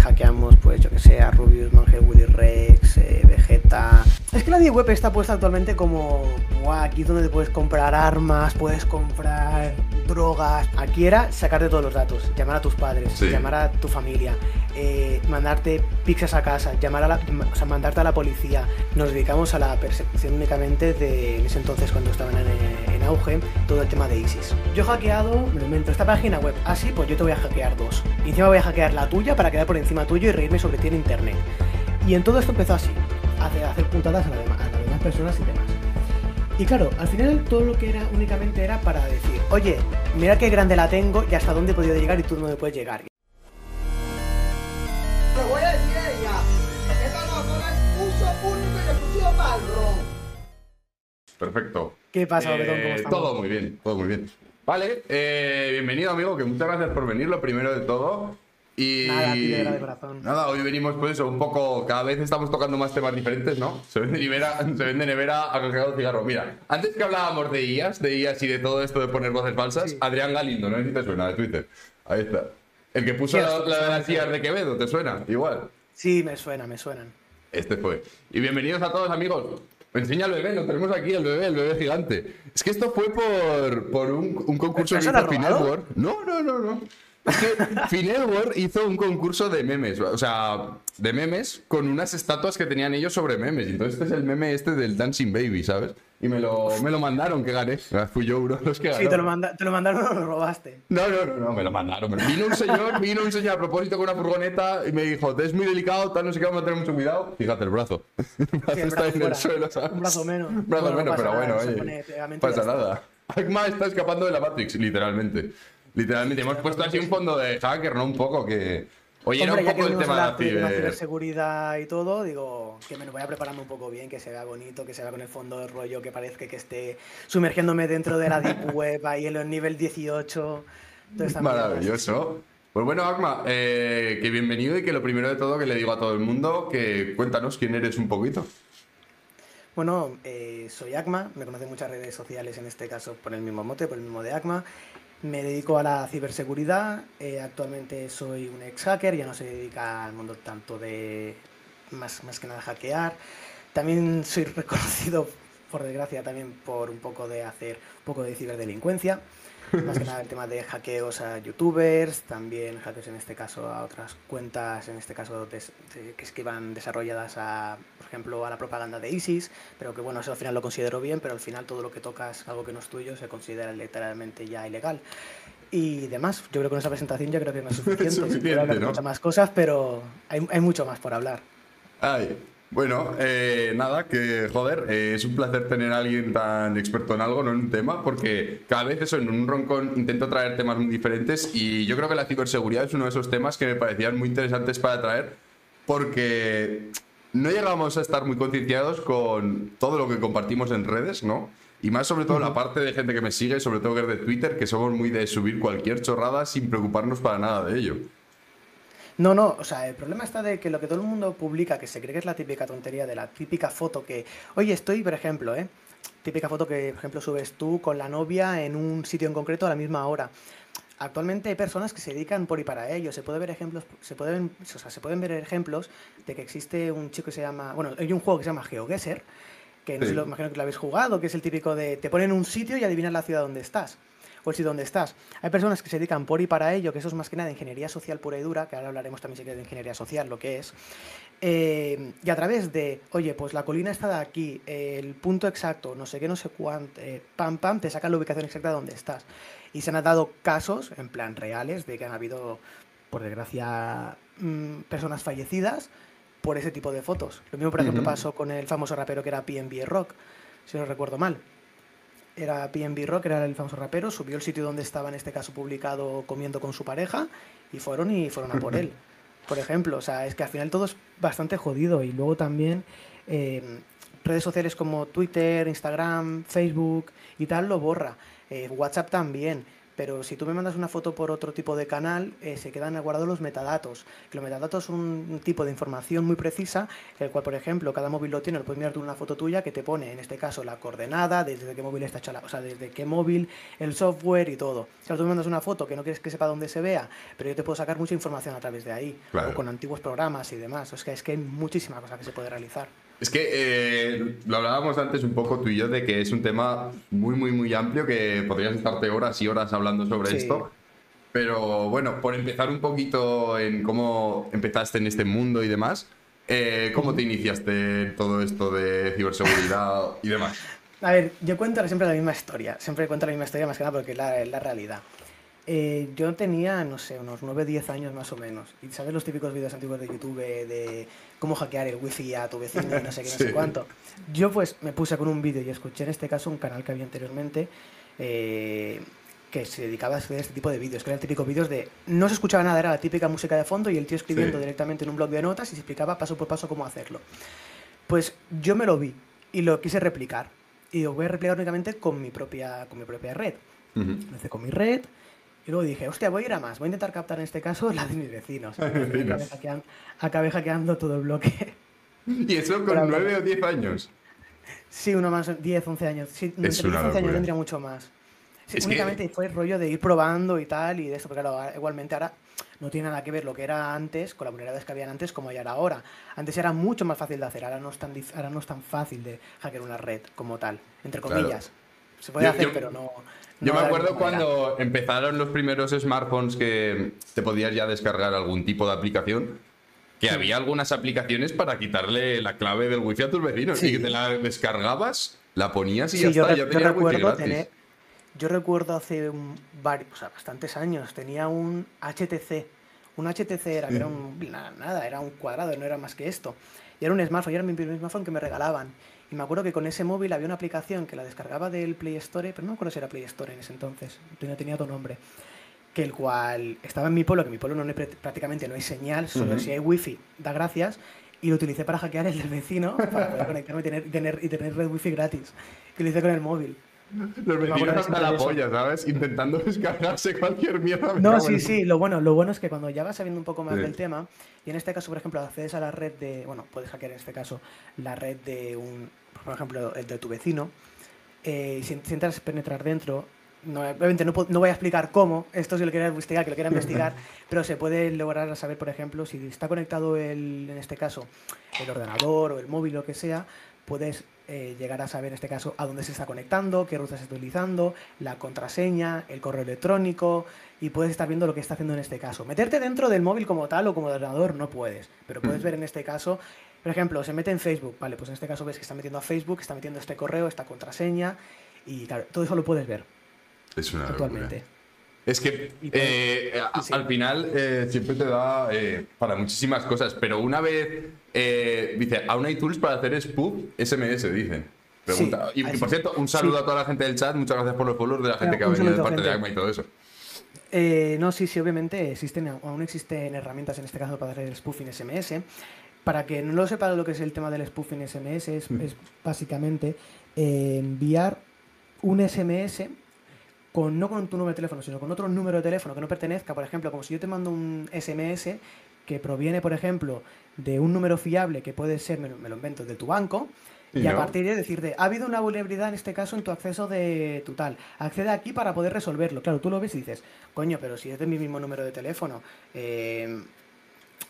hackeamos, pues yo que sé, a Rubius, Mange, Willy Rex, eh, Vegeta. Es que la Deep Web está puesta actualmente como, guau, aquí es donde te puedes comprar armas, puedes comprar drogas. Aquí era sacarte todos los datos, llamar a tus padres, Sí. llamar a tu familia, eh, mandarte pizzas a casa, llamar a la, o sea, mandarte a la policía. Nos dedicamos a la persecución únicamente de en ese entonces cuando estaban en, en auge todo el tema de ISIS. Yo he hackeado, me invento, esta página web. Ah, sí, pues yo te voy a hackear dos. Y encima voy a hackear la tuya para quedar por encima tuyo y reírme sobre ti en internet. Y en todo esto empezó así, hacer, hacer puntadas a, la dema- a las demás personas y demás. Y claro, al final todo lo que era únicamente era para decir, oye, mira qué grande la tengo y hasta dónde he podido llegar y tú no me puedes llegar. Te voy a decir a ella, esta Coca-Cola es uso único y exclusivo para el ron. Perfecto. ¿Qué pasa, Eh, Betón? ¿Cómo estamos? todo muy bien, todo muy bien. Vale, eh, bienvenido amigo, que muchas gracias por venir, lo primero de todo. Y Nada, de de corazón. Nada, hoy venimos pues eso, un poco, cada vez estamos tocando más temas diferentes, ¿no? Se vende nevera, se vende nevera a cigarro. Mira, antes que hablábamos de IAS, de IAS y de todo esto de poner voces falsas, Sí. Adrián Galindo, no sé si te suena de Twitter. Ahí está. El que puso la, la de las. IAS de Quevedo, ¿te suena? Igual. Sí, me suena, me suenan. Este fue. Y bienvenidos a todos, amigos. Enseña al bebé, lo tenemos aquí, el bebé, el bebé gigante. Es que esto fue por, por un, un concurso que ¿Pero se lo hizo. No, no, no, no. Es que hizo un concurso de memes, o sea, de memes con unas estatuas que tenían ellos sobre memes. Entonces este es el meme este del Dancing Baby, ¿sabes? Y me lo, me lo mandaron, que gané. Fui yo uno de los que ganó. Sí, te lo, manda- te lo mandaron o lo robaste. No, no, no, no, me lo mandaron. me lo- Vino un señor, vino un señor a propósito con una furgoneta y me dijo, es muy delicado, tal, no sé qué, vamos a tener mucho cuidado. Fíjate, el brazo. El brazo Sí, el está brazo en el fuera. suelo, ¿sabes? Un brazo menos. Un brazo Bueno, no menos, pero nada, bueno, oye. pasa está. nada. Agma está escapando de la Matrix, literalmente. Literalmente. Hemos puesto así un fondo de hacker, ¿no? Un poco que... Oye, era un poco el tema la de la ciber... ciberseguridad y todo, digo que me lo voy a prepararme un poco bien, que se vea bonito, que se vea con el fondo del rollo, que parezca que esté sumergiéndome dentro de la Deep Web, ahí en el nivel 18. toda esta mierda. Maravilloso. Pues bueno, Agma, eh, que bienvenido y que lo primero de todo que le digo a todo el mundo, que cuéntanos quién eres un poquito. Bueno, eh, soy Acma, me conocen muchas redes sociales, en este caso por el mismo mote, por el mismo de Acma. Me dedico a la ciberseguridad, eh, actualmente soy un ex hacker, ya no se dedica al mundo tanto de más, más que nada hackear. También soy reconocido, por desgracia, también por un poco de hacer un poco de ciberdelincuencia. Más que nada el tema de hackeos a youtubers, también hackeos en este caso a otras cuentas, en este caso de- que es que van desarrolladas a, por ejemplo, a la propaganda de ISIS, pero que bueno, eso al final lo considero bien, pero al final todo lo que tocas, algo que no es tuyo, se considera literalmente ya ilegal. Y demás, yo creo que con esa presentación ya creo que no es suficiente. Suficiente, hablar ¿no? muchas más cosas, pero hay, hay mucho más por hablar. Ay, bueno, eh, nada, que joder, eh, es un placer tener a alguien tan experto en algo, no en un tema, porque cada vez eso, en un roncón intento traer temas muy diferentes y yo creo que la ciberseguridad es uno de esos temas que me parecían muy interesantes para traer, porque no llegamos a estar muy concienciados con todo lo que compartimos en redes, ¿no? Y más sobre todo la parte de gente que me sigue, sobre todo que es de Twitter, que somos muy de subir cualquier chorrada sin preocuparnos para nada de ello. No, no, o sea, el problema está de que lo que todo el mundo publica, que se cree que es la típica tontería de la típica foto que, oye, estoy, por ejemplo, ¿eh? Típica foto que, por ejemplo, subes tú con la novia en un sitio en concreto a la misma hora. Actualmente hay personas que se dedican por y para ello. Se puede ver ejemplos, se pueden, o sea, se pueden ver ejemplos de que existe un chico que se llama, bueno, hay un juego que se llama GeoGuessr, que no sé lo imagino que lo habéis jugado, que es el típico de te ponen un sitio y adivinan la ciudad donde estás o el sitio donde estás. Hay personas que se dedican por y para ello, que eso es más que nada ingeniería social pura y dura, que ahora hablaremos también si quieres de ingeniería social, lo que es. Eh, y a través de, oye, pues la colina está de aquí, el punto exacto, no sé qué, no sé cuánto, eh, pam, pam, te sacan la ubicación exacta de donde estás. Y se han dado casos, en plan reales, de que han habido, por desgracia, mm, personas fallecidas por ese tipo de fotos. Lo mismo, por ejemplo, Ujú. pasó con el famoso rapero que era PNB Rock, si no recuerdo mal era PNB Rock, era el famoso rapero, subió el sitio donde estaba en este caso publicado comiendo con su pareja y fueron y fueron a por él. Por ejemplo, o sea, es que al final todo es bastante jodido y luego también eh, redes sociales como Twitter, Instagram, Facebook y tal lo borra. Eh, WhatsApp también. Pero si tú me mandas una foto por otro tipo de canal, eh, se quedan guardados los metadatos. Que los metadatos son un tipo de información muy precisa, el cual, por ejemplo, cada móvil lo tiene, lo puedes mirar tú una foto tuya que te pone, en este caso, la coordenada, desde qué móvil está hecha la, o sea, desde qué móvil, el software y todo. Si tú me mandas una foto que no quieres que sepa dónde se vea, pero yo te puedo sacar mucha información a través de ahí, o con antiguos programas y demás. es que, es que hay muchísima cosa que se puede realizar. Es que eh, lo hablábamos antes un poco tú y yo de que es un tema muy, muy, muy amplio que podrías estarte horas y horas hablando sobre esto. Pero bueno, por empezar un poquito en cómo empezaste en este mundo y demás, eh, ¿cómo te iniciaste en todo esto de ciberseguridad y demás? A ver, yo cuento siempre la misma historia. Siempre cuento la misma historia más que nada porque es la, la realidad. Eh, yo tenía, no sé, unos 9, 10 años más o menos. Y sabes los típicos vídeos antiguos de YouTube de cómo hackear el wifi a tu vecino y no sé qué, no sé cuánto. Yo pues me puse con un vídeo y escuché en este caso un canal que había anteriormente eh, que se dedicaba a hacer este tipo de vídeos, que eran típicos vídeos de... No se escuchaba nada, era la típica música de fondo y el tío escribiendo directamente en un blog de notas y se explicaba paso por paso cómo hacerlo. Pues yo me lo vi y lo quise replicar. Y lo voy a replicar únicamente con mi propia, con mi propia red. Lo hice con mi red, y luego dije, hostia, voy a ir a más, voy a intentar captar en este caso la de mis vecinos. acabé, hackeando, todo el bloque. ¿Y eso con 9 o 10 años? Sí, uno más, 10, 11 años. Sí, es 10, 11 años tendría mucho más. únicamente fue el rollo de ir probando y tal, y de eso, porque claro, igualmente ahora no tiene nada que ver lo que era antes con las vulnerabilidades que habían antes como ya era ahora. Antes era mucho más fácil de hacer, ahora no es tan, ahora no es tan fácil de hackear una red como tal, entre comillas. Se puede hacer, pero no, yo me acuerdo cuando empezaron los primeros smartphones que te podías ya descargar algún tipo de aplicación, que había algunas aplicaciones para quitarle la clave del wifi a tus vecinos y que te la descargabas, la ponías y ya está, ya tenía wifi gratis. yo recuerdo hace bastantes años, tenía un HTC. Un HTC era, era un, nada, era un cuadrado, no era más que esto. Y era un smartphone, y era mi primer smartphone que me regalaban. Y me acuerdo que con ese móvil había una aplicación que la descargaba del Play Store, pero no me acuerdo si era Play Store en ese entonces, no tenía otro nombre, que el cual estaba en mi pueblo, que en mi pueblo no prácticamente no hay señal, solo si hay wifi, da gracias, y lo utilicé para hackear el del vecino, para poder conectarme y tener, tener, y tener red wifi gratis, que lo hice con el móvil. Los vecinos hasta la polla, ¿sabes? Intentando descargarse cualquier mierda. No, sí, sí. Lo bueno, lo bueno es que cuando ya vas sabiendo un poco más del tema, y en este caso, por ejemplo, accedes a la red de. Bueno, puedes hackear en este caso la red de un, por ejemplo, el de tu vecino, eh, si, intentas penetrar dentro, no, obviamente no, no, voy a explicar cómo, esto si lo quiera investigar, que lo quiera investigar, pero se puede lograr saber, por ejemplo, si está conectado el, en este caso, el ordenador o el móvil, lo que sea, puedes eh, llegar a saber en este caso a dónde se está conectando, qué ruta se está utilizando, la contraseña, el correo electrónico y puedes estar viendo lo que está haciendo en este caso. Meterte dentro del móvil como tal o como ordenador no puedes, pero puedes ver en este caso por ejemplo, se mete en Facebook, vale, pues en este caso ves que está metiendo a Facebook, está metiendo este correo, esta contraseña, y claro, todo eso lo puedes ver. Es una actualmente. Es que eh, al final eh, siempre te da eh, para muchísimas cosas, pero una vez dice, aún hay tools para hacer spoof SMS. Pregunta. y, por cierto, un saludo a toda la gente del chat, muchas gracias por los follows de la gente que ha venido de parte de ACMA y todo eso. no, sí, sí, obviamente existen, aún existen herramientas en este caso para hacer spoofing SMS para que no lo sepa lo que es el tema del spoofing SMS, es, mm. básicamente eh, enviar un SMS con, no con tu número de teléfono, sino con otro número de teléfono que no pertenezca. Por ejemplo, como si yo te mando un SMS que proviene, por ejemplo, de un número fiable que puede ser, me lo, invento, de tu banco, y, a partir de decirte, ha habido una vulnerabilidad en este caso en tu acceso de tu tal, accede aquí para poder resolverlo. Claro, tú lo ves y dices, coño, pero si es de mi mismo número de teléfono, eh,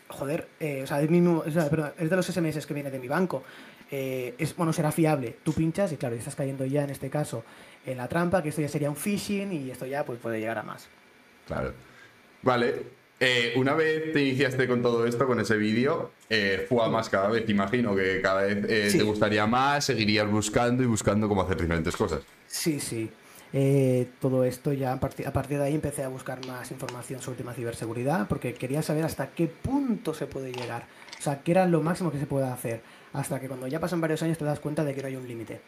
joder, eh, o sea, es, mismo, es de los SMS que viene de mi banco. Eh, es, bueno, será fiable. Tú pinchas y claro, estás cayendo ya en este caso en la trampa, que esto ya sería un phishing y esto ya pues puede llegar a más. Claro. Vale. Eh, una vez te iniciaste con todo esto, con ese vídeo, fue a más cada vez. Imagino que cada vez te gustaría más, seguirías buscando y buscando cómo hacer diferentes cosas. Sí, sí. Eh, todo esto ya a partir, de ahí empecé a buscar más información sobre tema ciberseguridad porque quería saber hasta qué punto se puede llegar. O sea, qué era lo máximo que se puede hacer. Hasta que cuando ya pasan varios años te das cuenta de que no hay un límite.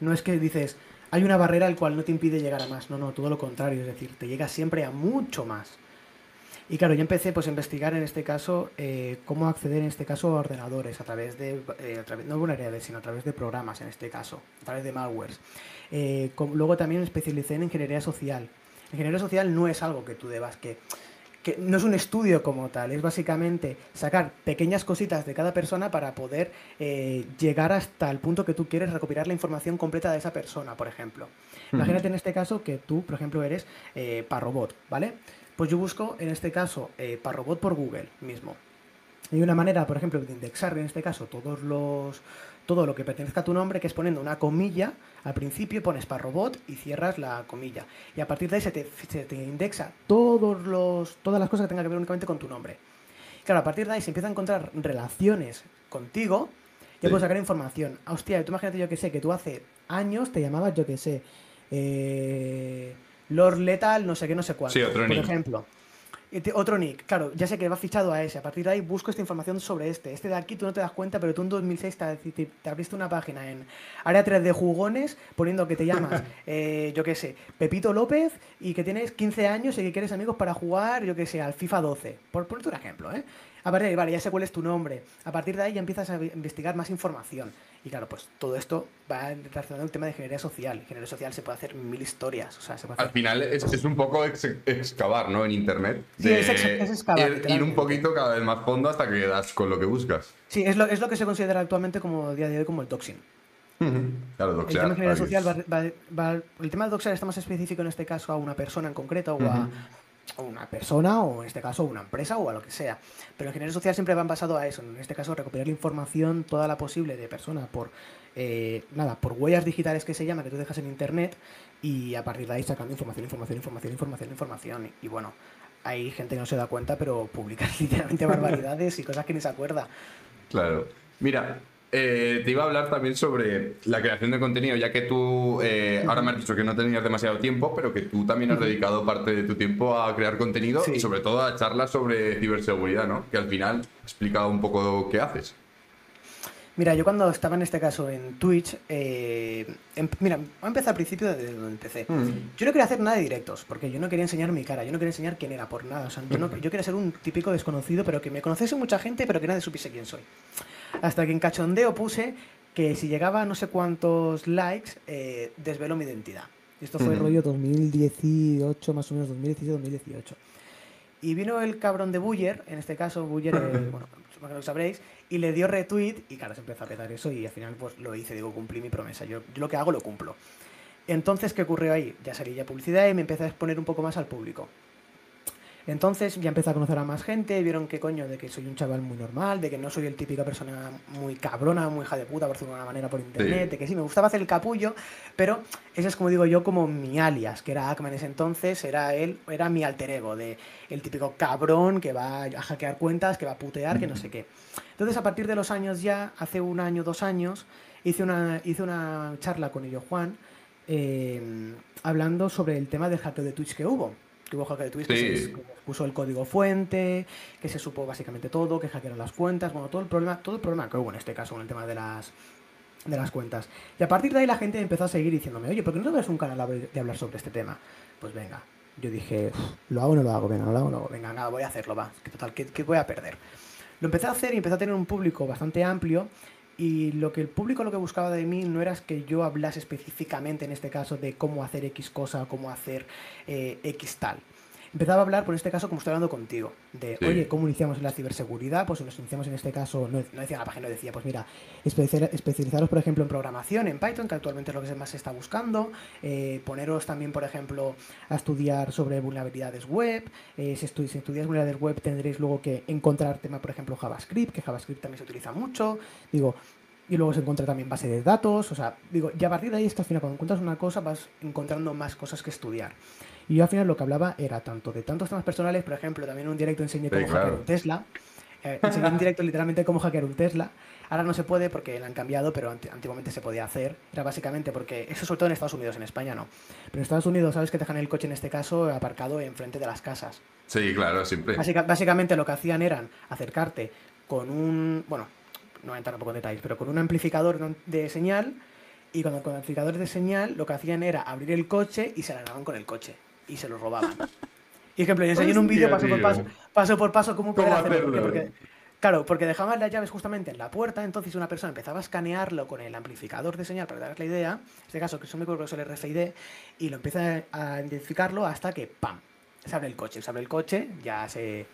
No es que dices, hay una barrera al cual no te impide llegar a más. No, no, todo lo contrario. Es decir, te llega siempre a mucho más. Y claro, yo empecé pues, a investigar en este caso eh, cómo acceder en este caso a ordenadores a través de, eh, a través, no sino a través de programas en este caso, a través de malwares. Eh, luego también me especialicé en ingeniería social. Ingeniería social no es algo que tú debas que que no es un estudio como tal, es básicamente sacar pequeñas cositas de cada persona para poder eh, llegar hasta el punto que tú quieres recopilar la información completa de esa persona, por ejemplo. Imagínate en este caso que tú, por ejemplo, eres eh, Parrobot, ¿vale? Pues yo busco en este caso eh, Parrobot por Google mismo. Hay una manera, por ejemplo, de indexar en este caso todos los, todo lo que pertenezca a tu nombre, que es poniendo una comilla, al principio pones para robot y cierras la comilla. Y a partir de ahí se te, indexa todos los, todas las cosas que tengan que ver únicamente con tu nombre. Claro, a partir de ahí se empieza a encontrar relaciones contigo, y puedes sacar información. Hostia, tú imagínate yo que sé, que tú hace años te llamabas, yo que sé, eh, Lord Lethal, no sé qué, no sé cuánto. Sí, otro por ejemplo otro nick, claro, ya sé que va fichado a ese. A partir de ahí busco esta información sobre este. Este de aquí tú no te das cuenta, pero tú en 2006 te, te, abriste una página en área 3 de jugones poniendo que te llamas, eh, yo qué sé, Pepito López y que tienes 15 años y que quieres amigos para jugar, yo qué sé, al FIFA 12. Por ponerte un ejemplo, ¿eh? A partir de ahí, vale, ya sé cuál es tu nombre. A partir de ahí ya empiezas a investigar más información. Y claro, pues todo esto va relacionado al tema de ingeniería social. Ingeniería social se puede hacer mil historias. O sea, se puede Al final es, es, un poco excavar, ¿no? En internet. sí, es, excavar. Ir, un poquito cada vez más fondo hasta que das con lo que buscas. Sí, es lo, es lo que se considera actualmente como día de hoy como el doxing. Claro, doxear, el tema de ingeniería social va, el tema de doxear está más específico en este caso a una persona en concreto o a una persona o en este caso una empresa o a lo que sea. Pero en ingeniería social siempre van basado a eso, en este caso recopilar la información toda la posible de persona por eh, nada, por huellas digitales que se llama, que tú dejas en internet y a partir de ahí sacando información, información, información, información, información. Y, bueno, hay gente que no se da cuenta, pero publican literalmente barbaridades y cosas que ni se acuerda. Claro. Mira, eh, te iba a hablar también sobre la creación de contenido, ya que tú eh, ahora me has dicho que no tenías demasiado tiempo, pero que tú también has dedicado parte de tu tiempo a crear contenido y sobre todo a charlas sobre ciberseguridad, ¿no? Que al final explica un poco qué haces. Mira, yo cuando estaba en este caso en Twitch, eh, em, mira, voy a empezar al principio de donde empecé. Mm. Yo no quería hacer nada de directos, porque yo no quería enseñar mi cara, yo no quería enseñar quién era por nada. O sea, yo, yo quería ser un típico desconocido, pero que me conociese mucha gente, pero que nadie supiese quién soy. Hasta que en cachondeo puse que si llegaba a no sé cuántos likes, eh, desvelo mi identidad. Esto fue el rollo 2018, más o menos 2017-2018. Y vino el cabrón de Buller, en este caso Buller, eh, bueno, que lo sabréis, y le dio retweet y claro, se empezó a petar eso y al final pues lo hice, digo, cumplí mi promesa. Yo, yo lo que hago lo cumplo. Entonces, ¿qué ocurrió ahí? Ya salí ya publicidad y me empecé a exponer un poco más al público. Entonces ya empecé a conocer a más gente, vieron que coño, de que soy un chaval muy normal, de que no soy el típica persona muy cabrona, muy hija de puta, por decirlo de una manera, por internet, de que sí, me gustaba hacer el capullo, pero ese es como digo yo, como mi alias, que era Ackman en ese entonces, era él, era mi alter ego, de el típico cabrón que va a hackear cuentas, que va a putear, que no sé qué. Entonces a partir de los años ya, hace un año, dos años, hice una, hice una charla con ello Juan, eh, hablando sobre el tema del hackeo de Twitch que hubo que hubo hacker de Twitch que se puso el código fuente, que se supo básicamente todo, que hackearon las cuentas, bueno, todo el problema, todo el problema que hubo en este caso con el tema de las de las cuentas. Y a partir de ahí la gente empezó a seguir diciéndome, oye, ¿por qué no ves un canal de hablar sobre este tema? Pues venga, yo dije, ¿lo hago o no lo hago? Venga, lo hago o no lo hago. Venga, nada, voy a hacerlo, va. Que total, ¿qué, ¿qué, voy a perder? Lo empecé a hacer y empecé a tener un público bastante amplio y lo que el público lo que buscaba de mí no era que yo hablase específicamente en este caso de cómo hacer X cosa, cómo hacer eh, X tal empezaba a hablar, por este caso, como estoy hablando contigo, de, oye, ¿cómo iniciamos en la ciberseguridad? Pues nos iniciamos en este caso, no, decía la página, decía, pues mira, especializaros, por ejemplo, en programación, en Python, que actualmente es lo que más se está buscando, eh, poneros también, por ejemplo, a estudiar sobre vulnerabilidades web, eh, si, si, estudiáis vulnerabilidades web tendréis luego que encontrar tema, por ejemplo, JavaScript, que JavaScript también se utiliza mucho, digo, y luego se encuentra también base de datos, o sea, digo, y a partir de ahí es que al final cuando encuentras una cosa vas encontrando más cosas que estudiar. Y yo al final lo que hablaba era tanto de tantos temas personales, por ejemplo, también un directo enseñé cómo hackear un Tesla. Eh, enseñé un directo literalmente cómo hackear un Tesla. Ahora no se puede porque lo han cambiado, pero antiguamente se podía hacer. Era básicamente porque, eso sobre todo en Estados Unidos, en España no. Pero en Estados Unidos, sabes que dejan el coche en este caso aparcado enfrente de las casas. Sí, claro, siempre. básicamente lo que hacían eran acercarte con un, bueno, no voy a entrar un poco en detalles, pero con un amplificador de señal y con, con amplificadores de señal lo que hacían era abrir el coche y se alargaban con el coche y se lo robaban. Y ejemplo, yo enseñé en un vídeo paso por paso, paso por paso cómo poder hacerlo. Claro, porque dejaban las llaves justamente en la puerta, entonces una persona empezaba a escanearlo con el amplificador de señal para darles la idea, en este caso que son me que es el RFID, y lo empieza a identificarlo hasta que ¡pam! se abre el coche, se abre el coche, ya se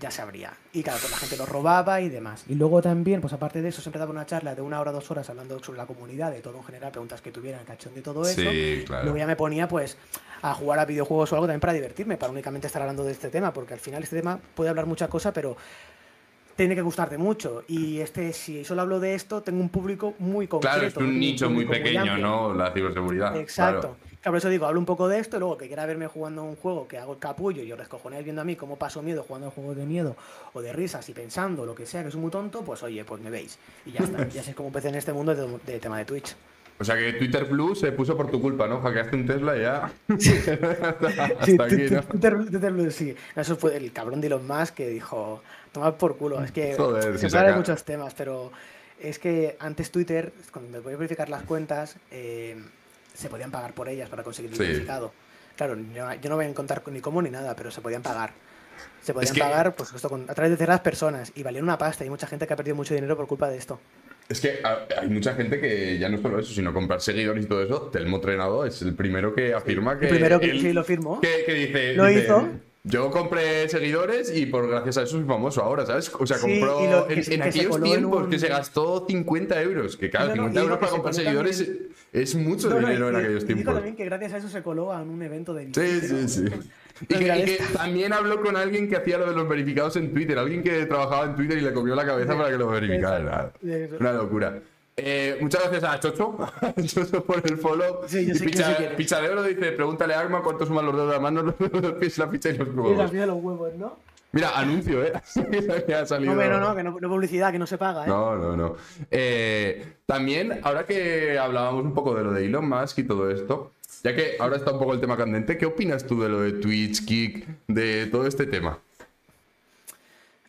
ya se abría. Y claro, pues la gente lo robaba y demás. Y luego también, pues aparte de eso, siempre daba una charla de una hora, dos horas hablando sobre la comunidad, de todo en general, preguntas que tuvieran, cachón de todo eso. Sí, claro. Luego ya me ponía pues a jugar a videojuegos o algo también para divertirme, para únicamente estar hablando de este tema, porque al final este tema puede hablar mucha cosa, pero tiene que gustarte mucho. Y este, si solo hablo de esto, tengo un público muy concreto. Claro, es un nicho muy pequeño. ¿no? La ciberseguridad. Exacto. Claro. Claro, por eso digo, hablo un poco de esto, y luego que quiera verme jugando un juego que hago el capullo y os descojonáis viendo a mí cómo paso miedo jugando a juegos de miedo o de risas y pensando lo que sea, que es muy tonto, pues oye, pues me veis. Y ya está, ya sé cómo empecé en este mundo de, de tema de Twitch. O sea que Twitter Blue se puso por tu culpa, ¿no? Hackeaste un Tesla y ya. Hasta Sí, aquí, ¿no? Twitter, Twitter Blue, sí. Eso fue el cabrón de Elon Musk que dijo, tomad por culo. Es que Joder, se habla de muchos temas, pero es que antes Twitter, cuando me podías verificar las cuentas, eh, se podían pagar por ellas para conseguir el Sí. verificado. Claro, yo, no voy a contar ni cómo ni nada, pero se podían pagar. Se podían que- pagar pues, esto a través de terceras personas y valían una pasta. Y hay mucha gente que ha perdido mucho dinero por culpa de esto. Es que hay mucha gente que ya no solo eso, sino comprar seguidores y todo eso. Telmo Trenado es el primero que afirma que. El primero que él- sí lo firmó. Que, que dice. Lo dice, hizo. Yo compré seguidores y por gracias a eso soy famoso ahora, ¿sabes? O sea, compró lo- en, se- en aquellos en tiempos un- que se gastó 50 euros. Que claro, No, no, 50 y euros para comprar seguidores también- es mucho No, dinero en aquellos y dijo tiempos. también que gracias a eso se coló a un evento de Sí, sí, sí. Y que, y también habló con alguien que hacía lo de los verificados en Twitter, alguien que trabajaba en Twitter y le comió la cabeza para que lo verificara. Una locura. Eh, muchas gracias a Chocho, Chocho por el follow. Sí, yo y sé Picha. Picha de Oro dice, pregúntale a Arma cuánto suman los dedos de la mano, los pies, la ficha y los Y la huevos. de los huevos, ¿no? Mira, anuncio, ¿eh? Ha salido- No, no, no, que no, no publicidad, que no se paga, ¿eh? no, no, no. Eh, también, ahora que hablábamos un poco de lo de Elon Musk y todo esto, ya que ahora está un poco el tema candente, ¿qué opinas tú de lo de Twitch, Kick, de todo este tema?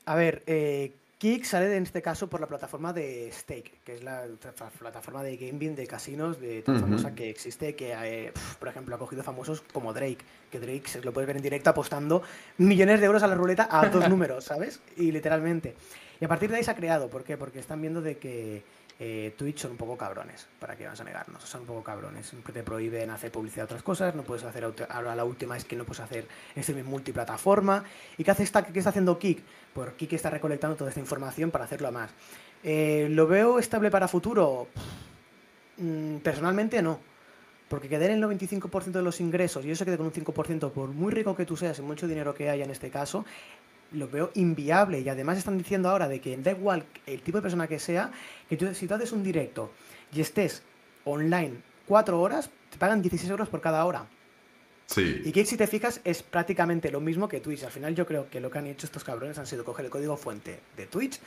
A ver, eh, Kik sale en este caso por la plataforma de Stake, que es la tra- plataforma de gaming de casinos de tan Ujú. famosa que existe, que eh, por ejemplo ha cogido famosos como Drake, que Drake se lo puedes ver en directo apostando millones de euros a la ruleta a dos números, ¿sabes? Y literalmente. Y a partir de ahí se ha creado, ¿por qué? Porque están viendo de que eh, Twitch son un poco cabrones, para que vamos a negarnos, son un poco cabrones. Siempre te prohíben hacer publicidad de otras cosas, no puedes hacer, ahora la última es que no puedes hacer streaming multiplataforma. ¿Y qué hace esta, qué está haciendo Kik? Pues Kik está recolectando toda esta información para hacerlo a más. Eh, ¿Lo veo estable para futuro? Mm, personalmente no. Porque que den el 95% de los ingresos y eso quede con un 5%, por muy rico que tú seas y mucho dinero que haya en este caso, lo veo inviable. Y además están diciendo ahora de que da igual el tipo de persona que sea, que tú, si tú haces un directo y estés online cuatro horas, te pagan 16 euros por cada hora. Sí. Y Kick, si te fijas, es prácticamente lo mismo que Twitch. Al final yo creo que lo que han hecho estos cabrones han sido coger el código fuente de Twitch,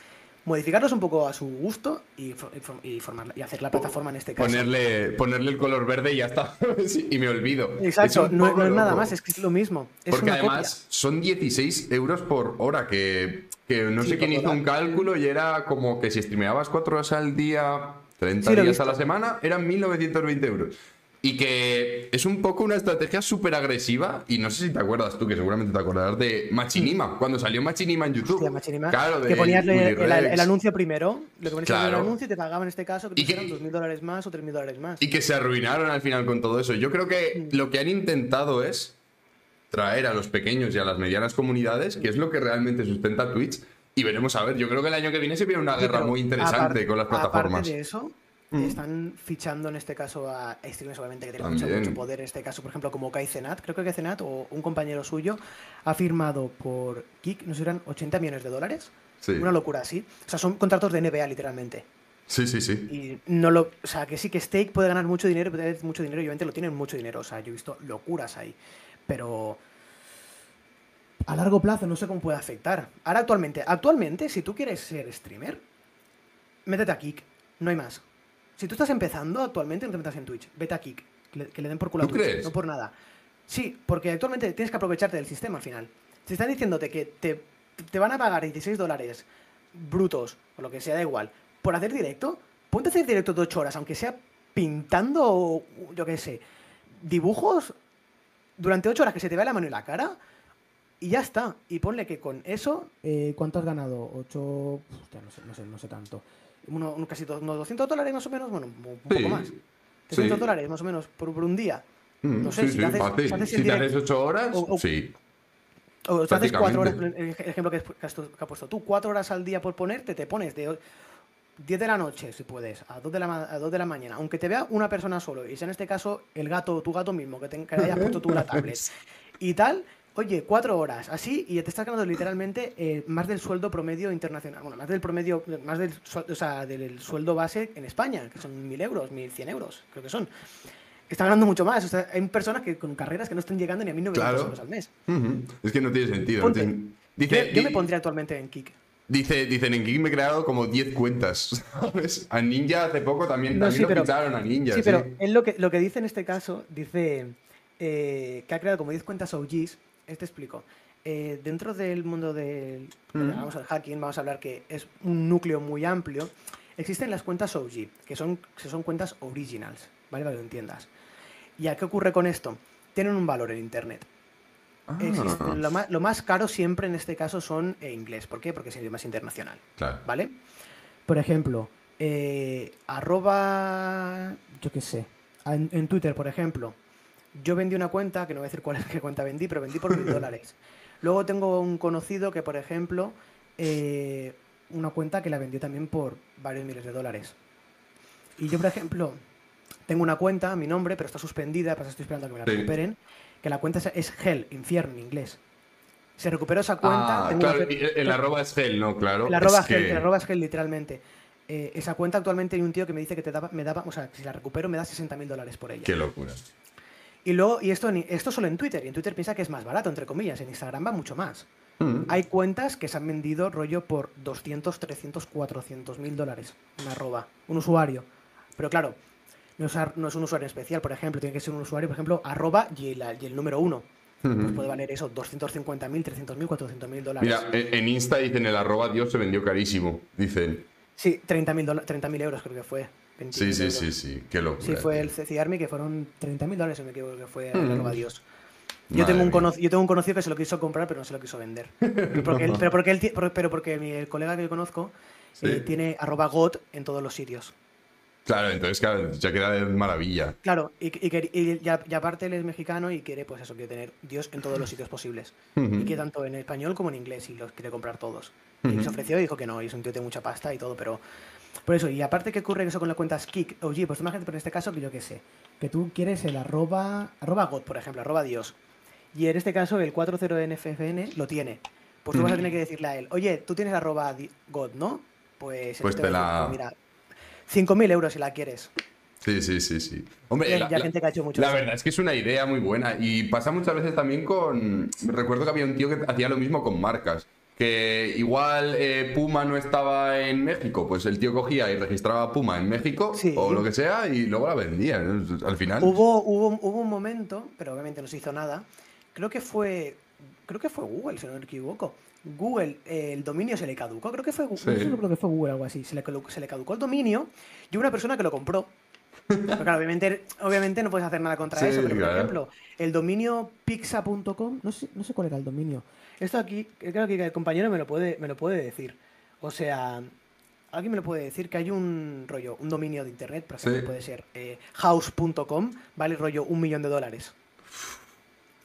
modificarlos un poco a su gusto y, y for- y formar- y hacer la plataforma en este caso. Ponerle, ponerle el color verde y ya está. Y me olvido. Exacto, no, es nada loco. más, es que es lo mismo. Es Porque una además son 16 euros por hora, que, que no Sí, sé quién hizo hora. un cálculo y era como que si streameabas 4 horas al día, 30 Sí, lo he días a la semana, eran 1920 euros. Y que es un poco una estrategia súper agresiva. Y no sé si te acuerdas tú, que seguramente te acordarás de Machinima, cuando salió Machinima en YouTube. Hostia, Machinima, Claro, de que ponías el, anuncio primero, lo que ponías en Claro. el anuncio y te pagaban en este caso que Y que- pusieran 2.000 dólares más o 3.000 dólares más. Y que se arruinaron al final con todo eso. Yo creo que Mm. lo que han intentado es traer a los pequeños y a las medianas comunidades, que es lo que realmente sustenta Twitch. Y veremos a ver. Yo creo que el año que viene se viene una guerra muy interesante aparte- con las plataformas. Aparte de eso, están fichando en este caso a streamers obviamente que tienen mucho, poder. En este caso, por ejemplo, como Kai Cenat, creo que Kai Cenat o un compañero suyo ha firmado por Kik, no sé, eran 80 millones de dólares. Sí. Una locura así. O sea, son contratos de NBA literalmente. Sí, sí, sí. Y no lo. O sea, que sí que Stake puede ganar mucho dinero, puede tener mucho dinero, y obviamente lo tienen mucho dinero. O sea, yo he visto locuras ahí. Pero. A largo plazo no sé cómo puede afectar. Ahora actualmente, actualmente, si tú quieres ser streamer, métete a Kik. No hay más. Si tú estás empezando actualmente, no te metas en Twitch. Vete a Kik. Que le, que le den por culo a ¿Tú Twitch. crees? No por nada. Sí, porque actualmente tienes que aprovecharte del sistema al final. Si están diciéndote que te, te van a pagar 16 dólares brutos, o lo que sea, da igual, por hacer directo, ponte a hacer directo de 8 horas, aunque sea pintando, yo qué sé, dibujos durante 8 horas que se te vea la mano y la cara. Y ya está. Y ponle que con eso, eh, ¿cuánto has ganado? 8. Hostia, no sé, no sé, no sé tanto. Uno, uno casi unos 200 dólares más o menos, bueno, un poco Sí, más. sí. 300 dólares más o menos por, por un día. Mm, No sé, sí, si sí, te haces- fácil. si haces Si te haces 8 horas, o- o- sí. O te haces cuatro horas, Prácticamente. el ejemplo que has, que has puesto tú, cuatro horas al día por ponerte, te pones de o- 10 de la noche, si puedes, a 2 de la, a 2 de la mañana, aunque te vea una persona solo, y sea en este caso el gato, tu gato mismo, que, te, que hayas puesto tú la tablet, y tal, oye, cuatro horas, así, y te estás ganando literalmente eh, más del sueldo promedio internacional, bueno, más del promedio, más del, o sea, del sueldo base en España, que son 1.000 euros, 1.100 euros, creo que son. Está ganando mucho más. O sea, hay personas que con carreras que no están llegando ni a 1.900 Claro. euros al mes. Ujú. Es que no tiene sentido. no Ponte. tiene- Dice, yo, yo me pondría actualmente en Kik. dice, dicen, en Geek me he creado como 10 cuentas. ¿sabes? A Ninja hace poco también, No, también sí, lo pero- ficharon a Ninja. Sí, sí. pero él lo que, lo que dice en este caso, dice eh, que ha creado como 10 cuentas OGs. Este explico. Eh, dentro del mundo del Mm. vamos al hacking, vamos a hablar que es un núcleo muy amplio. Existen las cuentas OG, que son, que son cuentas originals, ¿vale? Para que lo entiendas. ¿Y a qué ocurre con esto? Tienen un valor en Internet. Ah, Existe- lo, más, lo más caro siempre en este caso son eh, inglés. ¿Por qué? Porque es el idioma internacional. claro. ¿Vale? Por ejemplo, eh, arroba, yo qué sé, en, en Twitter, por ejemplo, yo vendí una cuenta, que no voy a decir cuál es qué cuenta vendí, pero vendí por mil dólares. Luego tengo un conocido que, por ejemplo, eh, una cuenta que la vendió también por varios miles de dólares. Y yo, por ejemplo, tengo una cuenta, a mi nombre, pero está suspendida, pues estoy esperando a que me la Sí. recuperen, que la cuenta es- Hell, infierno en inglés. Se recuperó esa cuenta. Ah, tengo una claro, y el arroba es gel, ¿no? Claro. el arroba es gel, que- el arroba es gel, literalmente. Eh, esa cuenta actualmente hay un tío que me dice que te daba, me daba, o sea, que si la recupero me da 60 mil dólares por ella. Qué locura. Y luego, y esto, esto solo en Twitter, y en Twitter piensa que es más barato, entre comillas, en Instagram va mucho más. Mm. Hay cuentas que se han vendido rollo por 200, 300, 400 mil dólares. Un arroba, un usuario. Pero claro, no es, no es un usuario especial, por ejemplo, tiene que ser un usuario, por ejemplo, arroba y el, y el número uno. Pues puede valer eso, 250 mil, 300 mil, 400 mil dólares. Mira, en Insta dicen el arroba Dios se vendió carísimo. Dicen. Sí, 30 mil euros creo que fue. Sí, 20.000 sí, euros. sí, sí. Qué locura. Sí, fue el CC Army que fueron 30.000 dólares, si me equivoco, que fue Mm. el arroba Dios. Yo Madre tengo, un mía. cono- yo tengo un conocido que se lo quiso comprar, pero no se lo quiso vender. Pero porque, él- pero porque, él ti- pero- pero porque mi el colega que yo conozco Sí. eh, tiene arroba God en todos los sitios. Claro, entonces, claro, ya queda de maravilla. Claro, y, y y ya- y aparte él es mexicano y quiere, pues eso, quiere tener Dios en todos los sitios posibles. Y que tanto en español como en inglés, y los quiere comprar todos. Y Ujú. se ofreció y dijo que no, y es un tío de mucha pasta y todo, pero... Por eso, y aparte que ocurre eso con las cuentas Kik, oye, pues imagínate, pero en este caso que yo qué sé, que tú quieres el arroba, arroba God, por ejemplo, arroba Dios. Y en este caso el 40NFFN lo tiene. Pues tú vas a tener que decirle a él, oye, tú tienes arroba God, ¿no? Pues, Pues te la- "Pues mira, 5.000 euros si la quieres. Sí, sí, sí, sí. Hombre, la, ya la- gente que ha hecho mucho la eso. verdad es que es una idea muy buena y pasa muchas veces también con... Recuerdo que había un tío que hacía lo mismo con marcas. Que igual eh, Puma no estaba en México, pues el tío cogía y registraba Puma en México Sí. o lo que sea y luego la vendía. Al final... Hubo, hubo, hubo un momento, pero obviamente no se hizo nada. Creo que fue. Creo que fue Google, si no me equivoco. Google, eh, el dominio se le caducó. Creo que fue Google. Sí. creo que fue Google algo así. Se le, se le caducó el dominio y hubo una persona que lo compró. Claro, obviamente, obviamente no puedes hacer nada contra Sí, eso, pero por ejemplo, el dominio pixa.com, no sé, no sé cuál era el dominio. Esto aquí, creo que el compañero me lo puede, me lo puede decir. O sea, alguien me lo puede decir que hay un rollo, un dominio de internet, por ejemplo, Sí. puede ser eh, house.com, vale rollo un millón de dólares.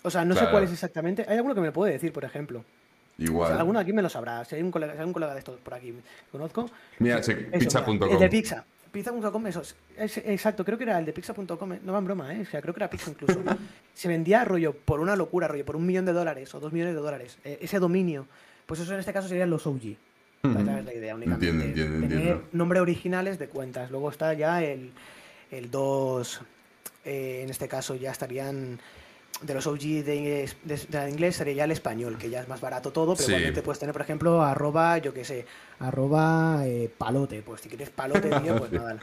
O sea, no sé cuál es exactamente. Hay alguno que me lo puede decir, por ejemplo. O Igual. sea, alguno aquí me lo sabrá. Si hay un colega, si hay un colega de estos por aquí que conozco. Mira, Sí, pizza.com. El de pizza. Pizza.com, eso. es- es- exacto, creo que era el de pizza.com. eh, No va en broma, ¿eh? O sea, creo que era pizza incluso. Se vendía rollo por una locura, rollo por un millón de dólares o dos millones de dólares. eh, ese dominio. Pues eso en este caso serían los OG. Esa es la idea únicamente. Entiendo, entiendo, tener entiendo. nombres originales de cuentas. Luego está ya el, el 2. eh, en este caso ya estarían. De los OG de inglés, de, de inglés sería ya el español, que ya es más barato todo, pero Sí. igualmente puedes tener, por ejemplo, arroba, yo qué sé, arroba eh, palote. Pues si quieres palote, tío, pues nada.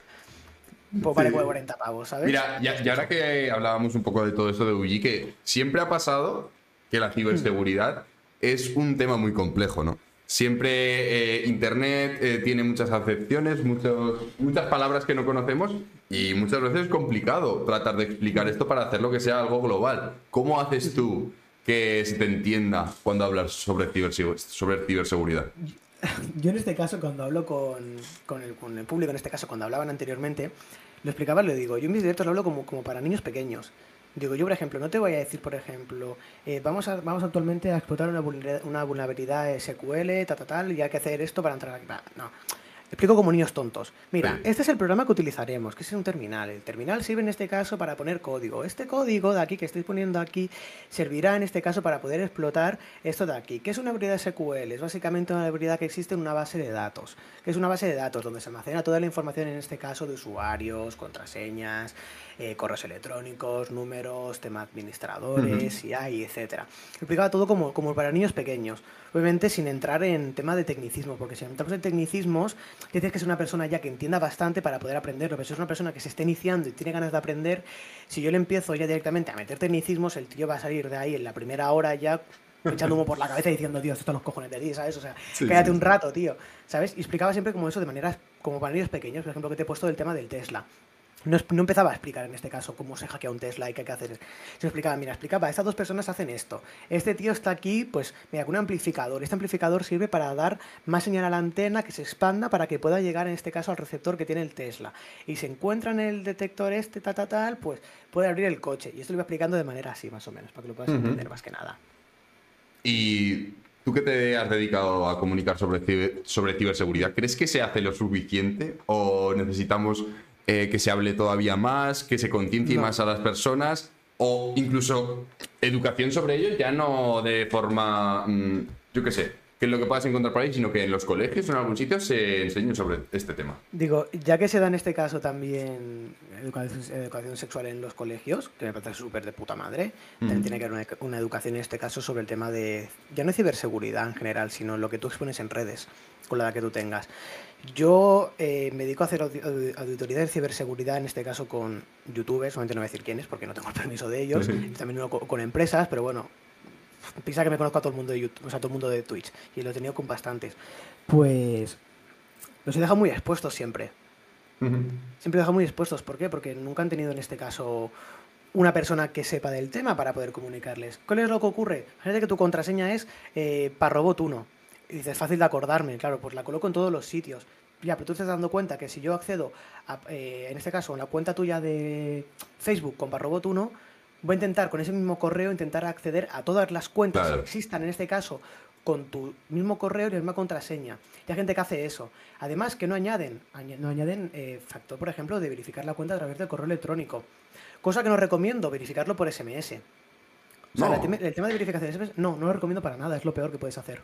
Pues vale Sí. 40 pavos, ¿sabes? Mira, y, y ahora que hablábamos un poco de todo esto de UG, que siempre ha pasado que la ciberseguridad es un tema muy complejo, ¿no? Siempre eh, Internet eh, tiene muchas acepciones, muchos, muchas palabras que no conocemos y muchas veces es complicado tratar de explicar esto para hacerlo que sea algo global. ¿Cómo haces tú que se te entienda cuando hablas sobre, sobre ciberseguridad? Yo en este caso, cuando hablo con, con el, con el público, en este caso cuando hablaban anteriormente, lo explicaba, le digo, yo en mis directos lo hablo como, como para niños pequeños. Digo, yo por ejemplo, no te voy a decir, por ejemplo, eh, vamos, a, vamos actualmente a explotar una, vulnera- una vulnerabilidad SQL, ta, ta, tal, y hay que hacer esto para entrar aquí. No. Explico como niños tontos. Mira, este es el programa que utilizaremos, que es un terminal. El terminal sirve en este caso para poner código. Este código de aquí que estoy poniendo aquí servirá en este caso para poder explotar esto de aquí. ¿Qué es una habilidad SQL? Es básicamente una habilidad que existe en una base de datos. Que es una base de datos donde se almacena toda la información, en este caso de usuarios, contraseñas, eh, correos electrónicos, números, tema administradores, CI, etcétera. Explicaba todo como, como para niños pequeños. Obviamente sin entrar en tema de tecnicismo, porque si entramos en tecnicismos, tienes que ser una persona ya que entienda bastante para poder aprenderlo. Pero si es una persona que se esté iniciando y tiene ganas de aprender, si yo le empiezo ya directamente a meter tecnicismos, el tío va a salir de ahí en la primera hora ya echando humo por la cabeza y diciendo, Dios, esto están los cojones de ti, ¿sabes? O sea, Sí, sí, un rato, tío, ¿sabes? Y explicaba siempre como eso de maneras, como para niños pequeños, por ejemplo, que te he puesto del tema del Tesla. No, empezaba a explicar en este caso cómo se hackea un Tesla y qué hay que hacer. Se explicaba, mira, explicaba, estas dos personas hacen esto. Este tío está aquí, pues, mira, con un amplificador. Este amplificador sirve para dar más señal a la antena que se expanda para que pueda llegar, en este caso, al receptor que tiene el Tesla. Y se encuentra en el detector este, tal, tal, tal, pues puede abrir el coche. Y esto lo iba explicando de manera así, más o menos, para que lo puedas entender más que nada. Y tú que te has dedicado a comunicar sobre, ciber- sobre ciberseguridad, ¿crees que se hace lo suficiente o necesitamos eh, que se hable todavía más, que se conciencie No. más a las personas o incluso educación sobre ello, ya no de forma, mm, yo qué sé, que es lo que puedas encontrar por ahí, sino que en los colegios o en algún sitio se enseñe sobre este tema? Digo, ya que se da en este caso también educación, educación sexual en los colegios, que me parece súper de puta madre, también Ujú. tiene que haber una, una educación en este caso sobre el tema de, ya no ciberseguridad en general, sino lo que tú expones en redes, con la edad que tú tengas. Yo eh, me dedico a hacer audi- audi- auditoría de ciberseguridad, en este caso con youtubers, solamente no voy a decir quiénes porque no tengo el permiso de ellos, Sí. también uno co- con empresas, pero bueno, piensa que me conozco a todo el mundo de YouTube, o sea, a todo el mundo de Twitch, y lo he tenido con bastantes. Pues los he dejado muy expuestos siempre. Siempre he dejado muy expuestos. ¿Por qué? Porque nunca han tenido en este caso una persona que sepa del tema para poder comunicarles. ¿Cuál es lo que ocurre? Fíjate que tu contraseña es eh, parrobot 1. Y dices, fácil de acordarme. Claro, pues la coloco en todos los sitios. Ya, pero tú te estás dando cuenta que si yo accedo, a, eh, en este caso, a la cuenta tuya de Facebook con parrobot 1, voy a intentar con ese mismo correo intentar acceder a todas las cuentas Claro. que existan en este caso con tu mismo correo y la misma contraseña. Y hay gente que hace eso. Además, que no añaden, añ- no añaden eh, factor, por ejemplo, de verificar la cuenta a través del correo electrónico. Cosa que no recomiendo, verificarlo por SMS. O sea, No. el, tema, el tema de verificación de SMS, no, no lo recomiendo para nada, es lo peor que puedes hacer.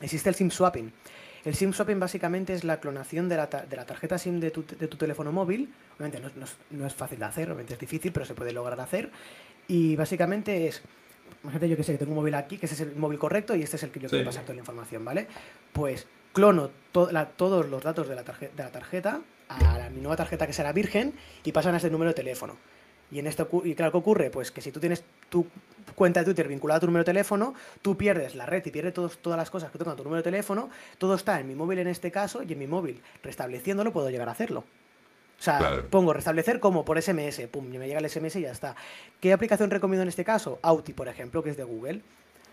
Existe el SIM swapping. El SIM swapping básicamente es la clonación de la, ta- de la tarjeta SIM de tu, de tu teléfono móvil. Obviamente no, es- no es, no es fácil de hacer, obviamente es difícil, pero se puede lograr hacer. Y básicamente es, imagínate yo que sé, que tengo un móvil aquí, que ese es el móvil correcto y este es el que yo Sí. quiero pasar toda la información, ¿vale? Pues clono to- la- todos los datos de la, de la tarjeta a la- mi nueva tarjeta que será virgen y pasan a ese número de teléfono. Y en esto, y claro, ¿qué ocurre? Pues que si tú tienes tu cuenta de Twitter vinculada a tu número de teléfono, tú pierdes la red y pierdes todos, todas las cosas que tocan tu número de teléfono, todo está en mi móvil en este caso, y en mi móvil, restableciéndolo, puedo llegar a hacerlo. O sea, Claro. pongo restablecer como por SMS, pum, y me llega el SMS y ya está. ¿Qué aplicación recomiendo en este caso? Auti, por ejemplo, que es de Google.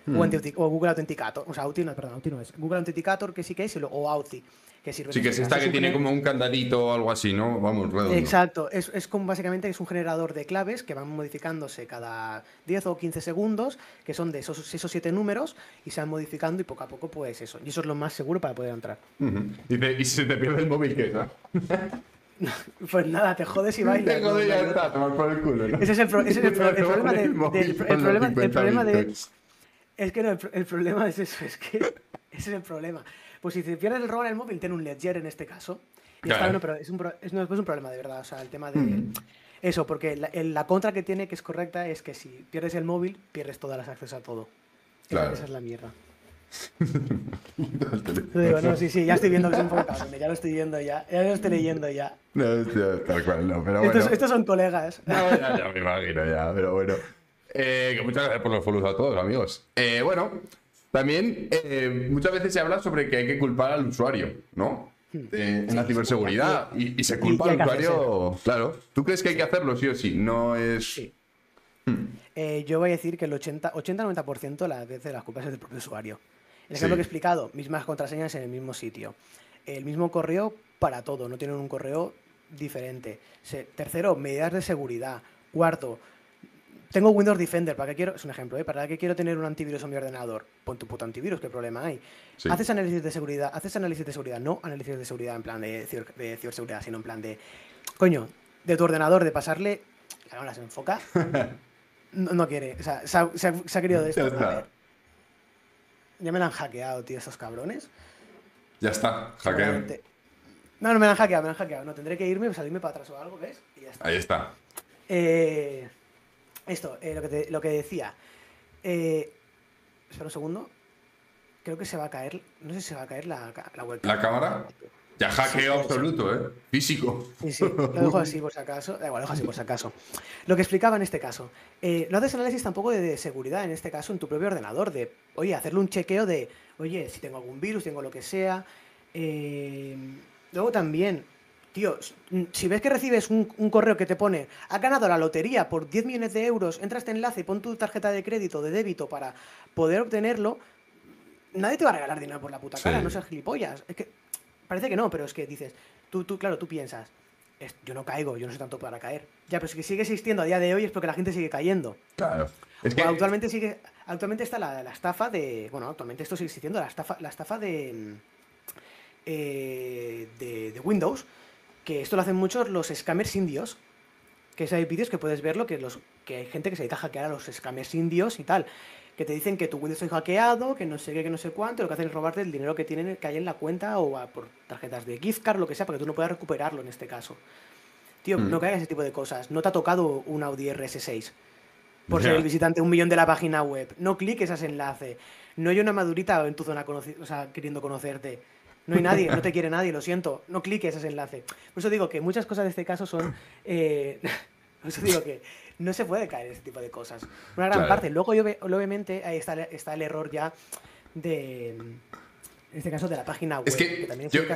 Mm. O, o Google Authenticator. O sea, Auti no, perdón, Auti no es. Google Authenticator, que sí que es, y o Auti, que sirve Sí, que es esta que tiene como un candadito o algo así, ¿no? Vamos, redondo. Exacto, es, es como básicamente es un generador de claves que van modificándose cada 10 o 15 segundos, que son de esos, esos 7 números, y se van modificando y poco a poco pues eso. Y eso es lo más seguro para poder entrar. Ujú. Dice, y si se te pierde el móvil, ¿qué? no? Pues nada, te jodes y bailas. Te jode y ¿no? ya está, tomar por el culo, ¿no? Ese es el, pro- ese es el, pro- el problema de- El problema, el 50 problema de. Es que no, el, el problema es eso, es que ese es el problema. Pues si te pierdes el robo en el móvil, tiene un ledger en este caso. Y está Claro. bueno, pero es un, pro- es, no, es un problema de verdad. O sea, el tema de. Eso, porque la, el- la contra que tiene, que es correcta, es que si pierdes el móvil, pierdes todas las accesos a todo. Claro. Esa es la mierda. Yo digo, no, sí, sí, ya estoy viendo que es un poco cabrón, ya lo estoy viendo ya, ya lo estoy leyendo ya. No, hostia, tal cual, no, pero bueno. Estos, estos son colegas. No, ya, ya me imagino, ya, pero bueno. Eh, que muchas gracias por los follows a todos, amigos. Eh, bueno, también eh, muchas veces se habla sobre que hay que culpar al usuario, ¿no? Eh, en la ciberseguridad. Y, y se culpa al usuario. Claro. ¿Tú crees que hay que hacerlo, sí o sí? No es. Sí. Eh, yo voy a decir que el 80-90% las veces las culpas es del propio usuario. El ejemplo que he explicado, mismas contraseñas en el mismo sitio. El mismo correo para todo, no tienen un correo diferente. tercero, medidas de seguridad. Cuarto, tengo Windows Defender, ¿para qué quiero? Es un ejemplo, ¿eh? ¿Para qué quiero tener un antivirus en mi ordenador? Pon tu puto antivirus, ¿qué problema hay? Haces análisis de seguridad, haces análisis de seguridad, no análisis de seguridad en plan de, ciberseguridad, sino en plan de, coño, de tu ordenador, de pasarle, ahora se enfoca, no, quiere, o sea, se ha, querido de esto. A Ya me la han hackeado, tío, esos cabrones. Ya está, hackeado. No, no me la han hackeado, me la han hackeado. No, tendré que irme, salirme para atrás o algo, ¿ves? Y ya está. Ahí está. Eh... Esto, eh, lo, que decía. Eh, espera un segundo. Creo que se va a caer. No sé si se va a caer la, la. ¿La cámara? Ya hackeo absoluto, ¿eh? Físico. Sí, sí. Lo dejo así por si acaso. Da igual, lo dejo así por si acaso. Lo que explicaba en este caso. Eh, no haces análisis tampoco de, seguridad, en este caso, en tu propio ordenador. De, oye, hacerle un chequeo de, oye, si tengo algún virus, tengo lo que sea. Eh, luego también, Tío, si ves que recibes un, correo que te pone, ha ganado la lotería por 10 millones de euros, entra a este enlace y pon tu tarjeta de crédito, de débito para poder obtenerlo, nadie te va a regalar dinero por la puta cara, no seas gilipollas. Es que parece que no, pero es que dices, tú, tú claro, tú piensas, yo no caigo, yo no sé tanto para caer. Ya, pero si sigue existiendo a día de hoy es porque la gente sigue cayendo. Claro. Es que... actualmente sigue, actualmente está la, estafa de, bueno, actualmente esto sigue existiendo, la estafa, la estafa de, eh, de, de Windows que esto lo hacen muchos los scammers indios, que hay vídeos que puedes verlo, que, los, que hay gente que se dedica a hackear a los scammers indios y tal, que te dicen que tu Windows está hackeado, que no sé qué, que no sé cuánto, lo que hacen es robarte el dinero que tienen que hay en la cuenta o por tarjetas de gift card, lo que sea, para que tú no puedas recuperarlo en este caso. Tío, mm. no caigas ese tipo de cosas. No te ha tocado un Audi RS6 por ser el visitante un millón de la página web. No cliques a ese enlace. No hay una madurita en tu zona o sea, queriendo conocerte. No hay nadie, no te quiere nadie, lo siento. No cliques ese enlace. Por eso digo que muchas cosas de este caso son. Eh, por eso digo que no se puede caer en ese tipo de cosas. Una gran parte. Luego, yo, obviamente, ahí está, está el error ya de. En este caso, de la página web. Es que, yo,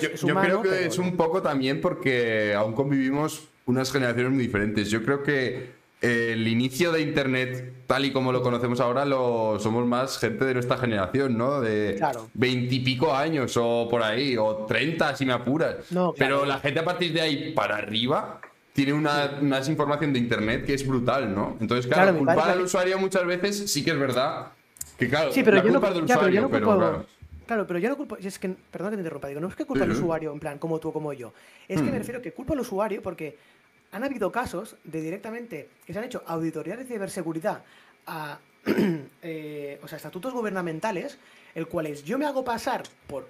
creo que es un poco también porque aún convivimos unas generaciones muy diferentes. Yo creo que el inicio de Internet, tal y como lo conocemos ahora, lo somos más gente de nuestra generación, ¿no? De veintipico años o por ahí, o treinta si me apuras. Pero la gente a partir de ahí para arriba tiene una, información de Internet que es brutal, ¿no? Entonces, claro, culpar al usuario muchas veces sí que es verdad. Que claro, sí, pero la culpa no, del usuario, pero, claro. Claro, pero yo no culpo, es que, perdón que te interrumpa, digo, no es que culpa al usuario, en plan, como tú o como yo. Es que me hmm. refiero que culpa al usuario porque han habido casos de directamente que se han hecho auditorías de ciberseguridad a eh, o sea, estatutos gubernamentales, el cual es yo me hago pasar por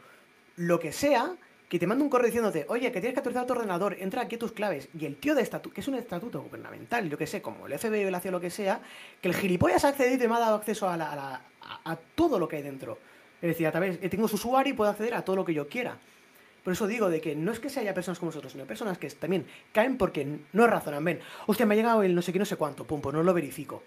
lo que sea, que te mando un correo diciéndote, oye, que tienes que actualizar tu ordenador, entra aquí a tus claves, y el tío de estatuto, que es un estatuto gubernamental, yo que sé, como el FBI o la CIA lo que sea, que el gilipollas ha accedido y me ha dado acceso a, a, todo lo que hay dentro. Es decir, a través, tengo su usuario y puedo acceder a todo lo que yo quiera. Por eso digo de que no es que se haya personas como nosotros, sino personas que también caen porque no razonan. Ven, hostia, me ha llegado el no sé qué, no sé cuánto, pum, pues no lo verifico.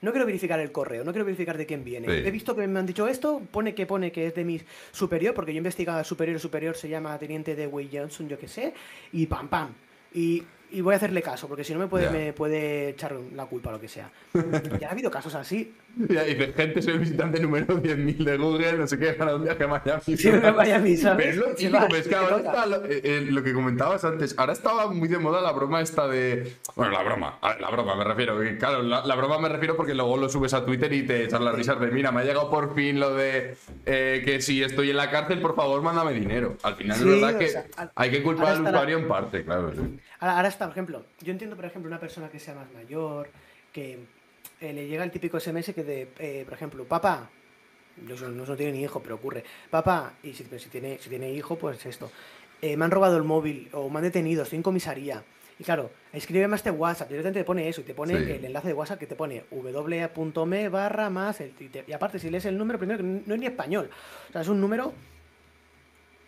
No quiero verificar el correo, no quiero verificar de quién viene. He visto que me han dicho esto, pone que pone que es de mi superior, porque yo he investigado superior, superior se llama teniente de Way Johnson, yo qué sé, y pam, pam. Y y voy a hacerle caso, porque si no me puede, me puede echar la culpa o lo que sea. ya ha habido casos así. Ya dice, gente, soy visitante número 10.000 de Google, no sé qué, para un viaje a Miami. Sí, a Miami, ¿sabes? Pero es lo es que ahora está lo, eh, eh, lo, que comentabas antes, ahora estaba muy de moda la broma esta de... Bueno, la broma, la broma me refiero, claro, la, broma me refiero porque luego lo subes a Twitter y te echas las risas de, mira, me ha llegado por fin lo de eh, que si estoy en la cárcel, por favor, mándame dinero. Al final es verdad que hay que culpar al usuario en parte, claro. Sí. Ahora, está, por ejemplo, yo entiendo, por ejemplo, una persona que sea más mayor, que eh, le llega el típico SMS que de, eh, por ejemplo, papá, no, no, tiene ni hijo, pero ocurre, papá, y si, tiene, si tiene hijo, pues esto, eh, me han robado el móvil o me han detenido, estoy en comisaría. Y claro, escríbeme a este WhatsApp, directamente te pone eso y te pone el enlace de WhatsApp que te pone w.me barra más, y, aparte si lees el número, primero que no es ni español, o sea, es un número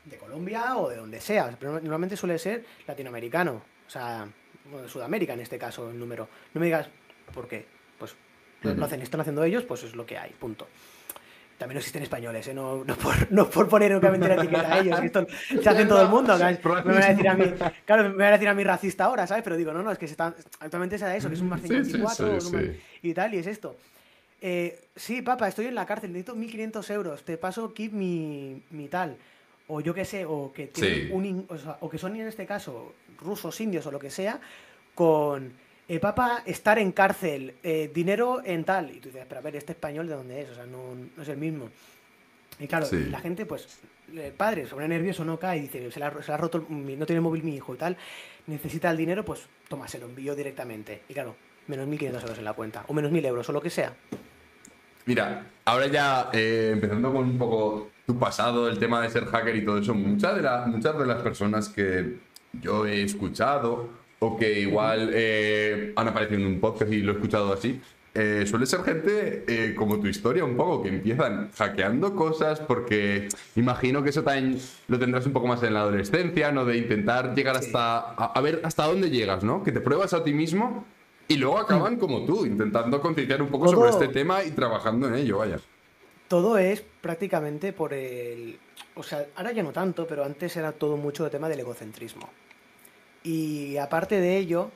de Colombia o de donde sea, pero normalmente suele ser latinoamericano. O sea, de Sudamérica en este caso, el número. No me digas por qué. Pues lo hacen, están haciendo ellos, pues es lo que hay, punto. También existen españoles, ¿eh? no, no, por, no por poner únicamente la etiqueta a ellos, que esto se hace en todo el mundo. ¿sabes? Me van a decir a mí, claro, me van a decir a mí racista ahora, ¿sabes? Pero digo, no, no, es que se está, actualmente se da eso, que es un más Sí, sí, 54 sí, y tal, y es esto. Eh, sí, papá, estoy en la cárcel, necesito 1.500 euros, te paso aquí mi, mi tal. O yo qué sé, o que, tienen un o, sea, o que son en este caso rusos, indios o lo que sea, con, eh, papá, estar en cárcel, eh, dinero en tal. Y tú dices, pero a ver, este español de dónde es, o sea, no, no es el mismo. Y claro, Sí. la gente, pues, el padre, sobre nervioso, no cae y dice, se se le ha roto, el- no tiene móvil mi hijo y tal, necesita el dinero, pues, toma, se lo envío directamente. Y claro, menos 1.500 euros en la cuenta, o menos 1.000 euros, o lo que sea. Mira, ahora ya eh, empezando con un poco tu pasado, el tema de ser hacker y todo eso, muchas de, la- muchas de las personas que yo he escuchado o que igual eh, han aparecido en un podcast y lo he escuchado así, eh, suele ser gente eh, como tu historia un poco, que empiezan hackeando cosas porque imagino que eso también lo tendrás un poco más en la adolescencia, ¿no? De intentar llegar hasta, a, a ver hasta dónde llegas, ¿no? Que te pruebas a ti mismo y luego acaban como tú, intentando concienciar un poco sobre este tema y trabajando en ello, vaya. Todo es prácticamente por el... O sea, ahora ya no tanto, pero antes era todo mucho el tema del egocentrismo. Y aparte de ello,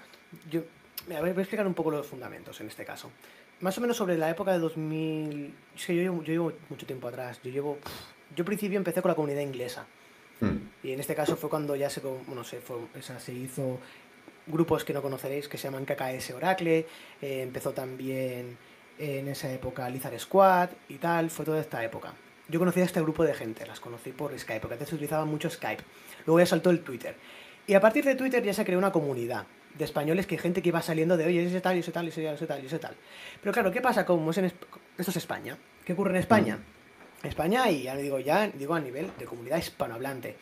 yo... Voy a explicar un poco los fundamentos en este caso. Más o menos sobre la época de 2000... Es que yo llevo, yo llevo mucho tiempo atrás. Yo llevo... Yo al principio empecé con la comunidad inglesa. Mm. Y en este caso fue cuando ya se, bueno, se, fue, o sea, se hizo grupos que no conoceréis que se llaman KKS Oracle, eh, empezó también en esa época Lizard Squad y tal, fue toda esta época. Yo conocí a este grupo de gente, las conocí por Skype, porque antes se utilizaba mucho Skype. Luego ya saltó el Twitter. Y a partir de Twitter ya se creó una comunidad de españoles que gente que iba saliendo de, oye, ese tal, y ese tal, y ese tal, ese tal, y ese tal. Pero claro, ¿qué pasa? Como es en esto es España. ¿Qué ocurre en España? España, y ya digo, ya digo a nivel de comunidad hispanohablante,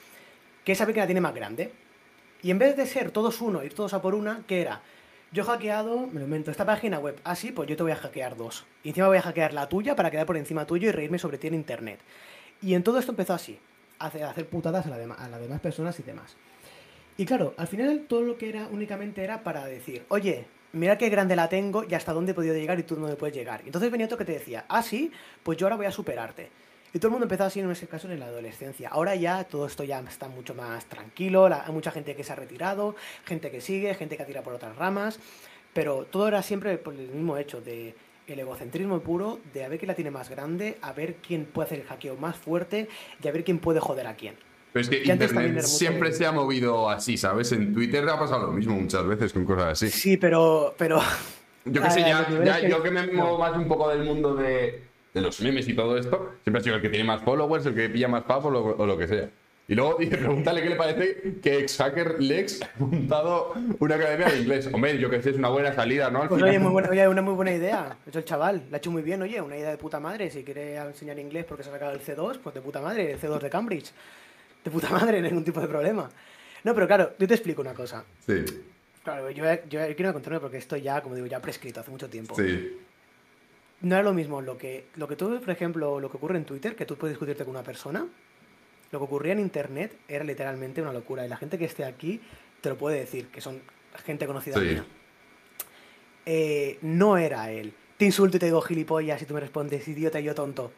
que sabe que la tiene más grande. Y en vez de ser todos uno, ir todos a por una, ¿qué era? Yo he hackeado, me lo invento, esta página web. Ah, sí, pues yo te voy a hackear dos. Y encima voy a hackear la tuya para quedar por encima tuyo y reírme sobre ti en internet. Y en todo esto empezó así, a hacer, putadas a, la a las demás personas y demás. Y claro, al final todo lo que era únicamente era para decir, oye, mira qué grande la tengo y hasta dónde he podido llegar y tú no me puedes llegar. Y entonces venía otro que te decía, ah, sí, pues yo ahora voy a superarte. Y todo el mundo empezó así en ese caso en la adolescencia. Ahora ya todo esto ya está mucho más tranquilo, hay mucha gente que se ha retirado, gente que sigue, gente que ha por otras ramas, pero todo era siempre por el mismo hecho de el egocentrismo puro, de a ver quién la tiene más grande, a ver quién puede hacer el hackeo más fuerte y a ver quién puede joder a quién. Pero es que Internet siempre de- se ha movido así, ¿sabes? En Twitter ha pasado lo mismo muchas veces con cosas así. Sí, pero, pero Yo que sé, ya, que- yo que me muevo más un poco del mundo de, de los memes y todo esto, siempre ha sido el que tiene más followers, el que pilla más pavos o lo, o lo que sea. Y luego dice, pregúntale qué le parece que ex hacker Lex ha montado una academia de inglés. Hombre, yo que sé, es una buena salida, ¿no? Al Pues final. oye, muy buena, oye, una muy buena idea. De hecho, el chaval la ha hecho muy bien, oye, una idea de puta madre. Si quiere enseñar inglés porque se ha sacado el C2, pues de puta madre, el C2 de Cambridge. De puta madre, ningún tipo de problema. No, pero claro, yo te explico una cosa. Sí, Claro, yo, yo quiero contarme porque esto ya, como digo, ya prescrito hace mucho tiempo. sí. No era lo mismo lo que, lo que tú, por ejemplo, lo que ocurre en Twitter, que tú puedes discutirte con una persona, lo que ocurría en Internet era literalmente una locura. Y la gente que esté aquí te lo puede decir, que son gente conocida Sí. mía. Eh, no era él. Te insulto y te digo gilipollas y tú me respondes idiota y yo tonto.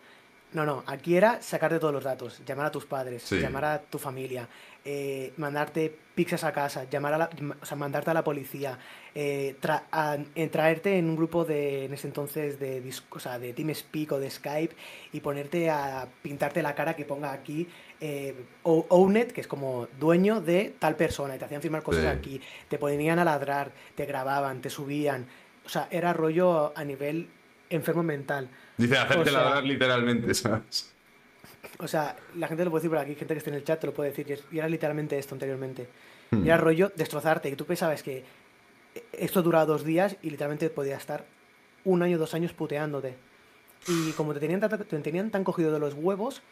No, no, aquí era sacarte todos los datos, llamar a tus padres, Sí. llamar a tu familia, eh, mandarte pizzas a casa, llamar a la, o sea, mandarte a la policía, eh, tra- a- traerte en un grupo de, en ese entonces, de, o sea, de TeamSpeak o de Skype y ponerte a pintarte la cara que ponga aquí eh, Ownet, que es como dueño de tal persona y te hacían firmar cosas Sí. aquí, te ponían a ladrar, te grababan, te subían, o sea, era rollo a nivel enfermo mental. Dice, hacerte O sea- ladrar literalmente, ¿sabes? O sea, la gente lo puede decir por aquí, gente que esté en el chat te lo puede decir. y era literalmente esto anteriormente. Hmm. Y era rollo destrozarte. Y tú pensabas que esto duraba dos días y literalmente podía estar un año, dos años puteándote. Y como te tenían, tan- te tenían tan cogido de los huevos,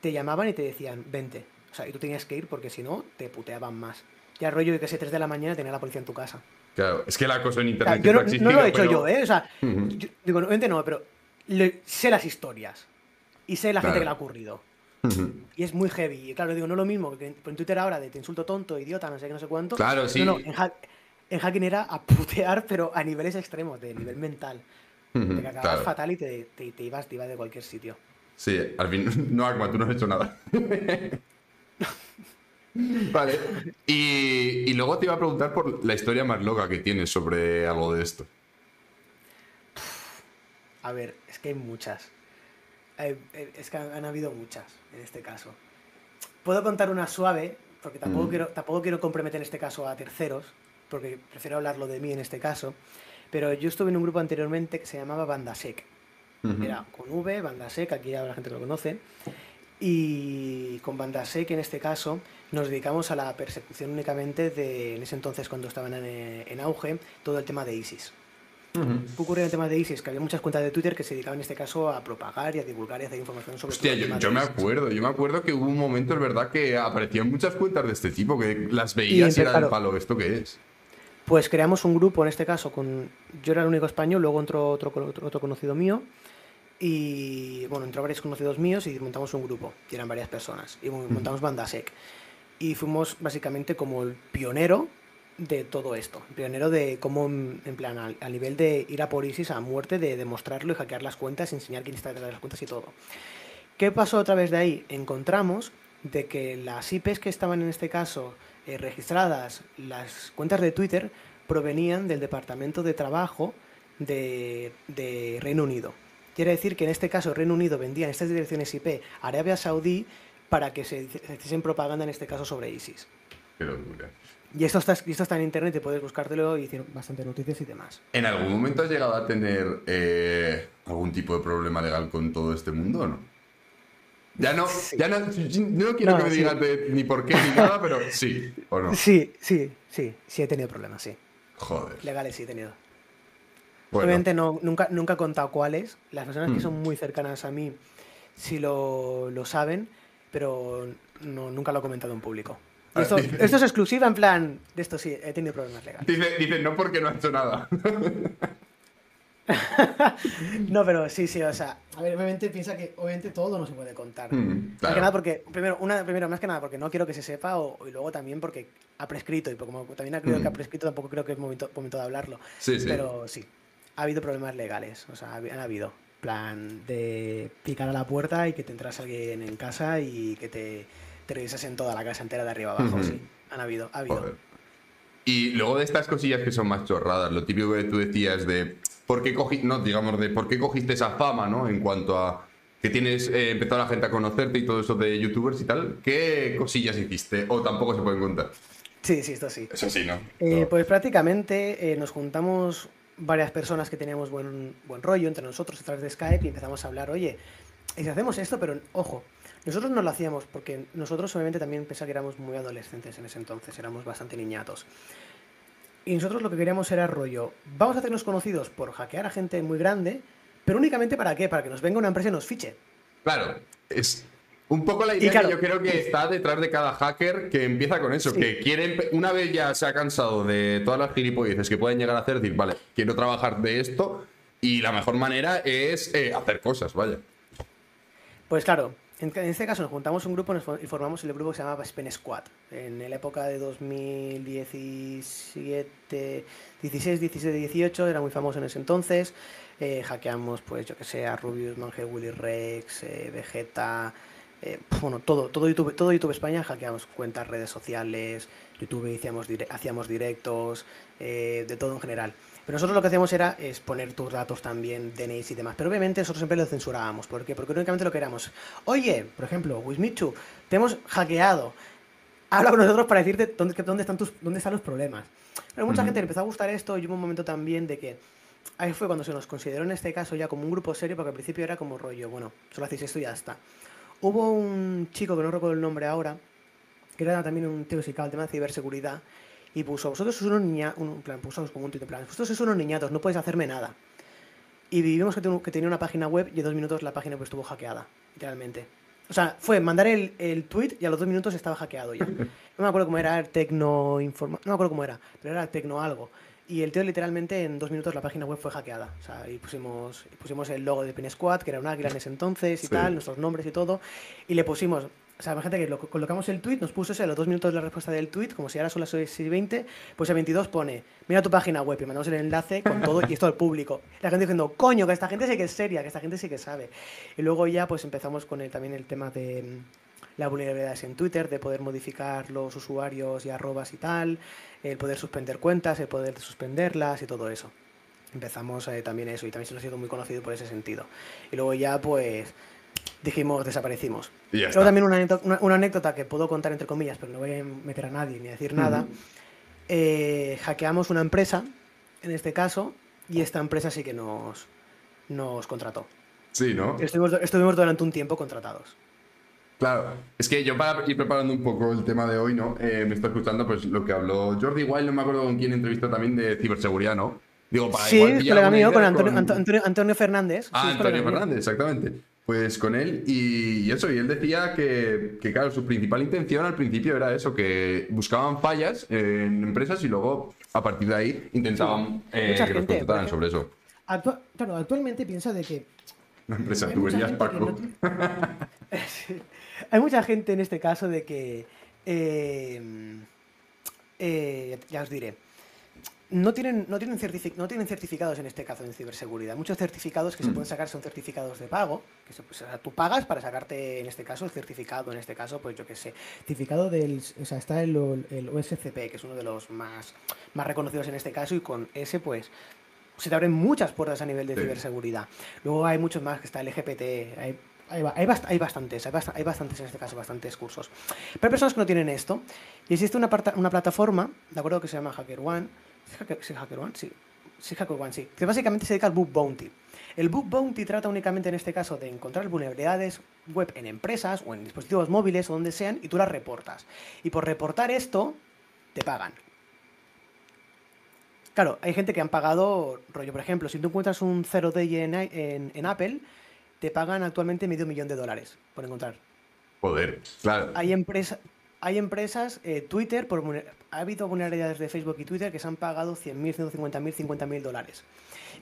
te llamaban y te decían, vente. O sea, y tú tenías que ir porque si no, te puteaban más. Ya rollo de que sé, 3 de la mañana tenía la policía en tu casa. Claro, es que el acoso en O sea, internet yo no, no lo he hecho pero- yo, ¿eh? O sea, yo- digo, obviamente no, pero le- sé las historias. Y sé la gente que le ha ocurrido. Y es muy heavy. Y claro, digo, no es lo mismo que en en Twitter ahora de te insulto tonto, idiota, no sé qué, no sé cuánto. Claro, sí. No, en, hack- en hacking era a putear, pero a niveles extremos, de nivel mental. Te claro. fatal y te, te- te ibas, te ibas de cualquier sitio. Sí, al fin. No, Agma, tú no has hecho nada. vale. Y, y luego te iba a preguntar por la historia más loca que tienes sobre algo de esto. A ver, es que hay muchas. Eh, Es que han, habido muchas en este caso. Puedo contar una suave, porque tampoco, Mm. quiero, tampoco quiero comprometer en este caso a terceros, porque prefiero hablarlo de mí en este caso. Pero yo estuve en un grupo anteriormente que se llamaba Banda Sec. Ujú. Era con V, Banda Sec, aquí ya la gente lo conoce. Y con Banda Sec, en este caso, nos dedicamos a la persecución únicamente de, en ese entonces, cuando estaban en, en auge, todo el tema de ISIS. Ujú. ¿Qué ocurrió en el tema de ISIS? Que había muchas cuentas de Twitter que se dedicaban en este caso a propagar y a divulgar y a hacer información sobre Hostia, yo, yo me acuerdo, yo me acuerdo que hubo un momento, es verdad, que aparecían muchas cuentas de este tipo, que las Y veías y, era del palo, ¿esto qué es? Pues creamos un grupo, en este caso, con yo era el único español, luego entró otro, otro, otro conocido mío, y bueno, entró varios conocidos míos y montamos un grupo, y eran varias personas, y mon- montamos Banda Sec. Y fuimos básicamente como el pionero de todo esto, pionero de cómo, en plan, al, al nivel de ir a por ISIS a muerte, de demostrarlo y hackear las cuentas, enseñar quién está detrás de las cuentas y todo. ¿Qué pasó a través de ahí? Encontramos de que las IPs que estaban en este caso eh, registradas, las cuentas de Twitter, provenían del Departamento de Trabajo de, de Reino Unido. Quiere decir que en este caso Reino Unido vendía en estas direcciones IP a Arabia Saudí para que se hiciesen propaganda en este caso sobre ISIS. Qué locura. Y esto está, esto está en internet y puedes buscártelo y hicieron bastante noticias y demás. ¿En algún momento has llegado a tener eh, algún tipo de problema legal con todo este mundo o no? Ya no, ya no, no quiero No, que me sí. digas de- ni por qué ni nada, pero sí, o no. Sí, sí, sí, sí he tenido problemas, sí. Joder. Legales sí he tenido. Bueno, Obviamente no, nunca, nunca he contado cuáles. Las personas Mm. que son muy cercanas a mí sí lo, lo saben, pero no, nunca lo he comentado en público. Ah, Esto, es exclusiva, en plan, de esto sí, he tenido problemas legales. dice, dice no porque no ha hecho nada. No, pero sí, sí, o sea, a ver, obviamente piensa que obviamente todo no se puede contar. Mm, Más que nada porque, primero, una, primero, más que nada porque no quiero que se sepa o, y luego también porque ha prescrito y como también ha creído Mm. que ha prescrito tampoco creo que es momento, momento de hablarlo. Sí, sí. Pero sí, ha habido problemas legales, o sea, ha- han habido. plan de picar a la puerta y que te entras alguien en casa y que te, te revisas en toda la casa entera de arriba abajo, Ujú. sí. Han habido, ha habido. Joder. Y luego de estas cosillas que son más chorradas, lo típico que tú decías de por qué cogiste, no, digamos, de por qué cogiste esa fama, ¿no? En cuanto a que tienes eh, empezado la gente a conocerte y todo eso de youtubers y tal, ¿qué cosillas hiciste? O tampoco se pueden contar. Sí, sí, esto sí. Eso sí, ¿no? Eh, No. pues prácticamente eh, nos juntamos varias personas que teníamos buen, buen rollo entre nosotros a través de Skype y empezamos a hablar, oye, y si hacemos esto, pero ojo, nosotros no lo hacíamos porque nosotros obviamente también pensaba que éramos muy adolescentes en ese entonces, éramos bastante niñatos. Y nosotros lo que queríamos era rollo, vamos a hacernos conocidos por hackear a gente muy grande, pero únicamente para qué, para que nos venga una empresa y nos fiche. Claro, es un poco la idea claro- que yo creo que está detrás de cada hacker que empieza con eso, Sí. que quiere, empe- una vez ya se ha cansado de todas las gilipolleces que pueden llegar a hacer, decir, vale, quiero trabajar de esto y la mejor manera es eh, hacer cosas, vaya. Pues claro, en, en este caso nos juntamos un grupo y formamos el grupo que se llamaba Spen Squad. En la época de 2017, 16, 17, 18, era muy famoso en ese entonces. Eh, hackeamos, pues yo que sé, a Rubius, Mangel, Willy Rex, eh, Vegeta, eh, bueno, todo, todo YouTube, todo YouTube España hackeamos cuentas, redes sociales, YouTube hacíamos, dire- hacíamos directos, eh, de todo en general. Pero nosotros lo que hacíamos era es poner tus datos también, DNIs y demás. Pero obviamente nosotros siempre lo censurábamos. ¿Por qué? Porque únicamente lo que éramos, oye, por ejemplo, Wismichu, te hemos hackeado. Habla con nosotros para decirte dónde, dónde, están, tus, dónde están los problemas. Pero mucha gente le empezó a gustar esto y hubo un momento también de que ahí fue cuando se nos consideró en este caso ya como un grupo serio, porque al principio era como rollo, bueno, solo hacéis esto y ya está. Hubo un chico que no recuerdo el nombre ahora, que era también un dedicaba al tema de ciberseguridad, y puso, vosotros sois unos niña, un, plan, puso como un tuit en plan, vosotros sois unos niñatos, no podéis hacerme nada. Y vivimos que, ten- que tenía una página web y en dos minutos la página pues estuvo hackeada, literalmente. O sea, fue mandar el, el tweet y a los dos minutos estaba hackeado ya. No me acuerdo cómo era, Tecno Informa... No me acuerdo cómo era, pero era Tecno algo. Y el tío literalmente en dos minutos la página web fue hackeada. O sea, y pusimos, y pusimos el logo de Pen Squad, que era un águila en ese entonces y Sí. tal, nuestros nombres y todo. Y le pusimos, O sea, imagínate que lo, colocamos el tweet, nos puso ese a los dos minutos de la respuesta del tweet, como si ahora son las 6 y 20, pues el 22 pone, mira tu página web y mandamos el enlace con todo y esto al público. La gente diciendo, coño, que esta gente sí que es seria, que esta gente sí que sabe. Y luego ya pues empezamos con el, también el tema de mm, la vulnerabilidades en Twitter, de poder modificar los usuarios y arrobas y tal, el poder suspender cuentas, el poder suspenderlas y todo eso. Empezamos eh, también eso y también se nos ha sido muy conocido por ese sentido. Y luego ya pues dijimos, desaparecimos. Y ya Luego está. también una anécdota, una- una anécdota que puedo contar entre comillas, pero no voy a meter a nadie ni a decir nada. Eh, hackeamos una empresa, en este caso, y esta empresa sí que nos, nos contrató. Sí, ¿no? Estuvimos, estuvimos durante un tiempo contratados. Claro, es que yo para ir preparando un poco el tema de hoy, ¿no? Eh, me estoy escuchando pues lo que habló Jordi Wild, no me acuerdo con quién entrevistó también de ciberseguridad, ¿no? Digo, para Sí, igual colega mío, con Antonio, con- Antonio- Antonio Fernández. Ah, Sí, Antonio mío. Fernández, exactamente. Pues con él y, y eso, y él decía que, que, claro, su principal intención al principio era eso, que buscaban fallas en empresas y luego a partir de ahí intentaban eh, que los contrataran sobre eso. Actua- claro, actualmente piensa de que Una empresa, gente que Paco. no Hay mucha gente en este caso de que, eh, eh, ya os diré, no tienen, no, tienen no tienen certificados en este caso en ciberseguridad. Muchos certificados que se pueden sacar son certificados de pago, que se- pues, tú pagas para sacarte en este caso el certificado, en este caso, pues yo qué sé, certificado del, o sea, está el, OSCP, que es uno de los más, más reconocidos en este caso, y con ese pues se te abren muchas puertas a nivel de Sí. ciberseguridad. Luego hay muchos más, que está el LGBT, hay, hay, hay bast- hay bastantes, hay, bast- hay bastantes en este caso, bastantes cursos. Pero hay personas que no tienen esto, y existe una, una plataforma, de acuerdo, que se llama HackerOne, ¿sí Hacker, sí, HackerOne? Sí, sí, HackerOne, sí, que básicamente se dedica al Book Bounty. El Book Bounty trata únicamente en este caso de encontrar vulnerabilidades web en empresas o en dispositivos móviles o donde sean y tú las reportas. Y por reportar esto, te pagan. Claro, hay gente que han pagado, rollo, por ejemplo, si tú encuentras un 0day en, en, en Apple, te pagan actualmente medio millón de dólares por encontrar. Joder, claro. Hay, empresa, hay empresas, eh, Twitter, por, ha habido vulnerabilidades de Facebook y Twitter que se han pagado 100.000, 150.000, 50.000 dólares.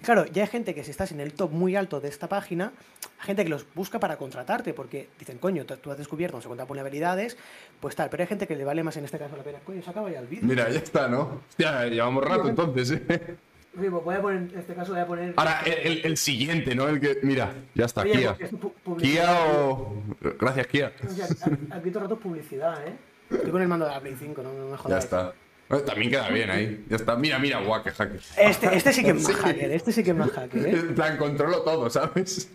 Claro, ya hay gente que si estás en el top muy alto de esta página, hay gente que los busca para contratarte, porque dicen, coño, tú tú has descubierto no sé cuántas vulnerabilidades, pues tal, pero hay gente que le vale más en este caso la pena. Coño, se acaba ya el vídeo. Mira, ya está, ¿no? Hostia, llevamos rato entonces, ¿eh? Sí, pues voy a poner, en este caso voy a poner... Ahora, el, el- el siguiente, ¿no? El que. Mira, ya está, Oye, Kia. es Kia o. Gracias, Kia. Aquí aquí todo el rato es publicidad, ¿eh? Estoy con el mando de la Play 5, no, no me Ya está. Bueno, también queda bien ahí. Ya está. Mira, mira, guau, que hacker. Este, este sí que es más hacker, este sí que es más hacker, ¿eh? En plan, controlo todo, ¿sabes?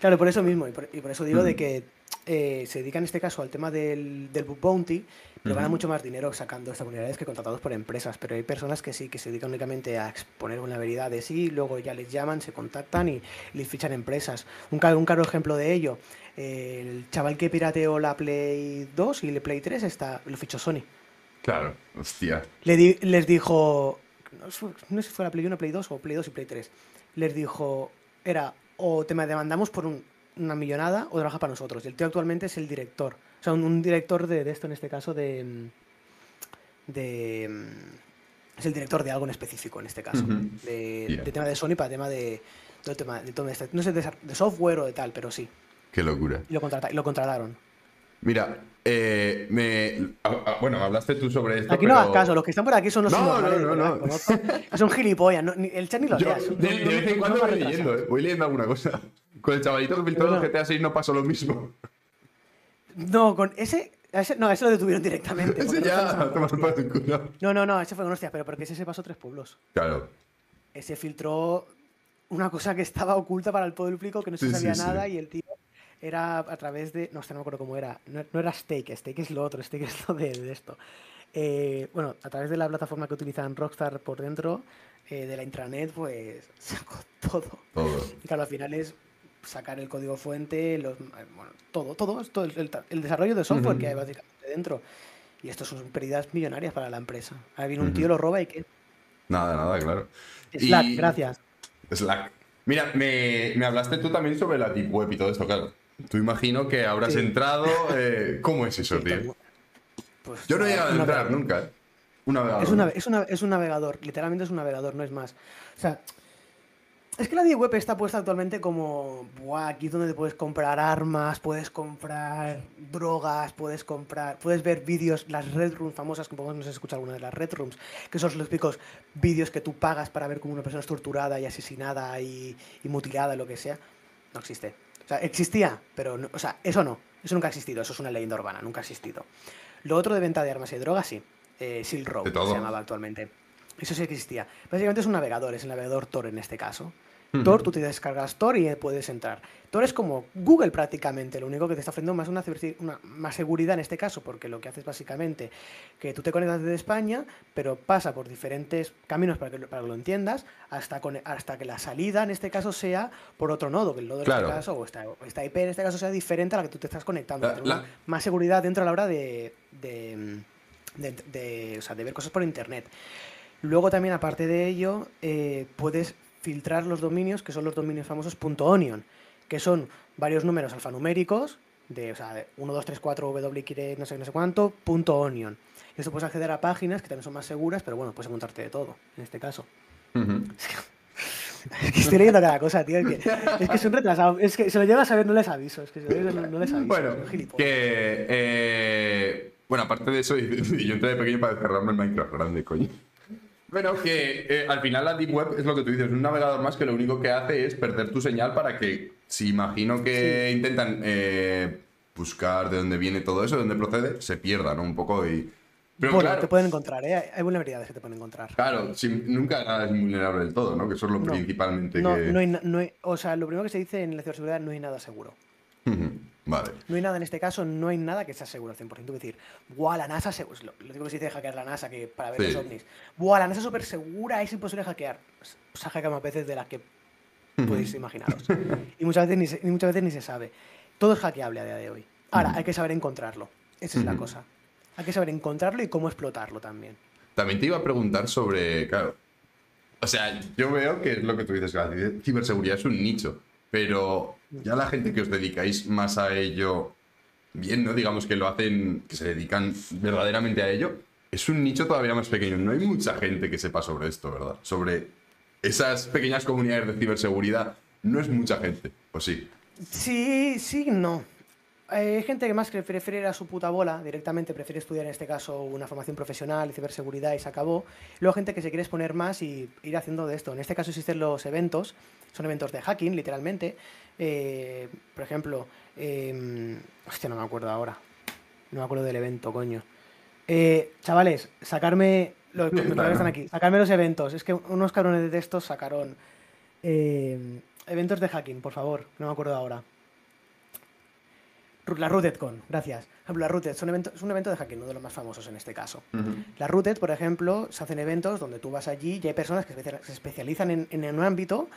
Claro, por eso mismo, y por, y por eso digo Mm. de que eh, se dedica en este caso al tema del, del book bounty, pero ganan mucho más dinero sacando estas vulnerabilidades que contratados por empresas. Pero hay personas que sí, que se dedican únicamente a exponer vulnerabilidades y luego ya les llaman, se contactan y les fichan empresas. Un, un claro ejemplo de ello, eh, el chaval que pirateó la Play 2 y la Play 3 está, lo fichó Sony. Claro, hostia. Le di- les dijo, no sé si fue la Play 1, Play 2 o Play 2 y Play 3. Les dijo, era o te demandamos por un- una millonada o trabaja para nosotros. Y el tío actualmente es el director. O sea, un, un director de, de esto, en este caso, de. mm, de mm, es el director de algo en específico, en este caso. De, Yeah. de tema de Sony para tema de. tema de todo este- no sé, de, de software o de tal, pero sí. Qué locura. Y lo, contrata- y lo contrataron. Mira, eh, me. bueno, hablaste tú sobre esto. Aquí no pero... hagas caso, los que están por aquí son los No, no, no, no. Que son gilipollas, no- ni- el chat ni lo Yo, leas. de, vez en cuando voy leyendo. ¿eh? Voy leyendo alguna cosa. Con el chavalito que filtró No, el no. GTA 6 no pasó lo mismo. No, con ese, No, ese lo detuvieron directamente. Ese no ya tomas en por el culo. No, no, no, ese fue con hostia, pero porque ese se pasó tres pueblos. Claro. Ese filtró una cosa que estaba oculta para el público, que no se Sí, sabía sí, sí. nada, y el tío era a través de. No, no me acuerdo cómo era. No, no era Stake, Stake es lo otro, Stake es lo de, de esto. Eh, bueno, a través de la plataforma que utilizan Rockstar por dentro, eh, de la intranet, pues sacó todo. Todo. Y claro, al final es sacar el código fuente, los, eh, bueno, todo, todo, todo el, el- el desarrollo de software Ujú. que hay básicamente dentro. Y esto son pérdidas millonarias para la empresa. Ahora viene un tío, lo roba y que... Nada, nada, claro. Slack, Y- gracias. Slack. Mira, me, me hablaste tú también sobre la Deep Web y todo esto, claro. Tú imagino que habrás Sí. entrado. eh, ¿Cómo es eso, tío? pues, Yo no he una- llegado a entrar nunca, ¿eh? Un navegador. Es, una- es, una- es un navegador, literalmente es un navegador, no es más. O sea, Es que la Deep Web está puesta actualmente como, Buah, aquí es donde te puedes comprar armas, puedes comprar drogas, puedes comprar, puedes ver vídeos, las Red Rooms famosas, que podemos escuchar alguna de las Red Rooms, que son los típicos vídeos que tú pagas para ver cómo una persona es torturada y asesinada y, y mutilada y lo que sea. No existe. O sea, existía, pero, no- o sea, eso no, eso nunca ha existido, eso es una leyenda urbana, nunca ha existido. Lo otro de venta de armas y drogas, sí. Eh, Silk Road se llamaba actualmente. Eso sí existía. Básicamente es un navegador, es el navegador Tor en este caso. Tor, tú te descargas Tor y puedes entrar. Tor es como Google prácticamente, lo único que te está ofreciendo más una, más seguridad en este caso, porque lo que hace es básicamente que tú te conectas desde España, pero pasa por diferentes caminos para que, lo- para que lo entiendas, hasta, con- hasta que la salida en este caso sea por otro nodo, que el nodo Claro. en este caso, o esta, esta IP en este caso sea diferente a la que tú te estás conectando. La- la- más seguridad dentro a la hora de, de, de- de- o sea, de ver cosas por internet. Luego también, aparte de ello, eh, puedes filtrar los dominios, que son los dominios famosos .onion, que son varios números alfanuméricos, de, o sea, de 1, 2, 3, 4, W, quiere no sé, no sé cuánto, punto .onion. Y esto puedes acceder a páginas que también son más seguras, pero bueno, puedes encontrarte de todo, en este caso. Es que estoy leyendo cada cosa, tío. Es que, es que son retrasados. Es que se lo llevas a ver, no les aviso. Es que si lo no, no les aviso. Bueno, que. eh, bueno, aparte de eso, yo entré de pequeño para descargarme el Minecraft grande, coño. Bueno, que eh, al final la Deep Web es lo que tú dices, un navegador más que lo único que hace es perder tu señal para que, si imagino que intentan eh, buscar de dónde viene todo eso, de dónde procede, se pierda, ¿no? Un poco y... Pero bueno, claro, te pueden encontrar, ¿eh? Hay- vulnerabilidades que te pueden encontrar. claro, si- nunca nada es vulnerable del todo, ¿no? Que eso es lo No. principalmente No, que... no hay, no hay- o sea, lo primero que se dice en la ciberseguridad no hay nada seguro. Vale. No hay nada en este caso, no hay nada que sea seguro al 100%. Tú decir, buah, la NASA, se- lo, digo que se dice hackear la NASA que para ver Sí. los ovnis. Buah, la NASA es súper segura, es imposible hackear. Se ha hackeado más veces de las que podéis imaginaros. y muchas veces ni se, y muchas veces ni se sabe. Todo es hackeable a día de hoy. Ahora, hay que saber encontrarlo. Esa es la cosa. Hay que saber encontrarlo y cómo explotarlo también. También te iba a preguntar sobre, claro, o sea, yo veo que es lo que tú dices, que la ci- ciberseguridad es un nicho, pero ya la gente que os dedicáis más a ello, bien, ¿no? Digamos que lo hacen, que se dedican verdaderamente a ello, es un nicho todavía más pequeño. No hay mucha gente que sepa sobre esto, ¿verdad? Sobre esas pequeñas comunidades de ciberseguridad, no es mucha gente, ¿o sí? Sí, sí, no. Hay gente que más que prefiere ir a su puta bola, directamente prefiere estudiar en este caso una formación profesional, ciberseguridad y se acabó. Luego gente que se quiere exponer más y ir haciendo de esto. En este caso existen los eventos, son eventos de hacking, literalmente. Eh, por ejemplo, eh, hostia, no me acuerdo ahora. No me acuerdo del evento, coño. Eh, chavales, sacarme. Los están aquí, sacarme los eventos. Es que unos cabrones de textos sacaron. eh, eventos de hacking, por favor, no me acuerdo ahora. La RootedCon, gracias. Por ejemplo, la Rooted son evento- es un evento de hacking, uno de los más famosos en este caso. La Rooted, por ejemplo, se hacen eventos donde tú vas allí y hay personas que se especializan en, en un ámbito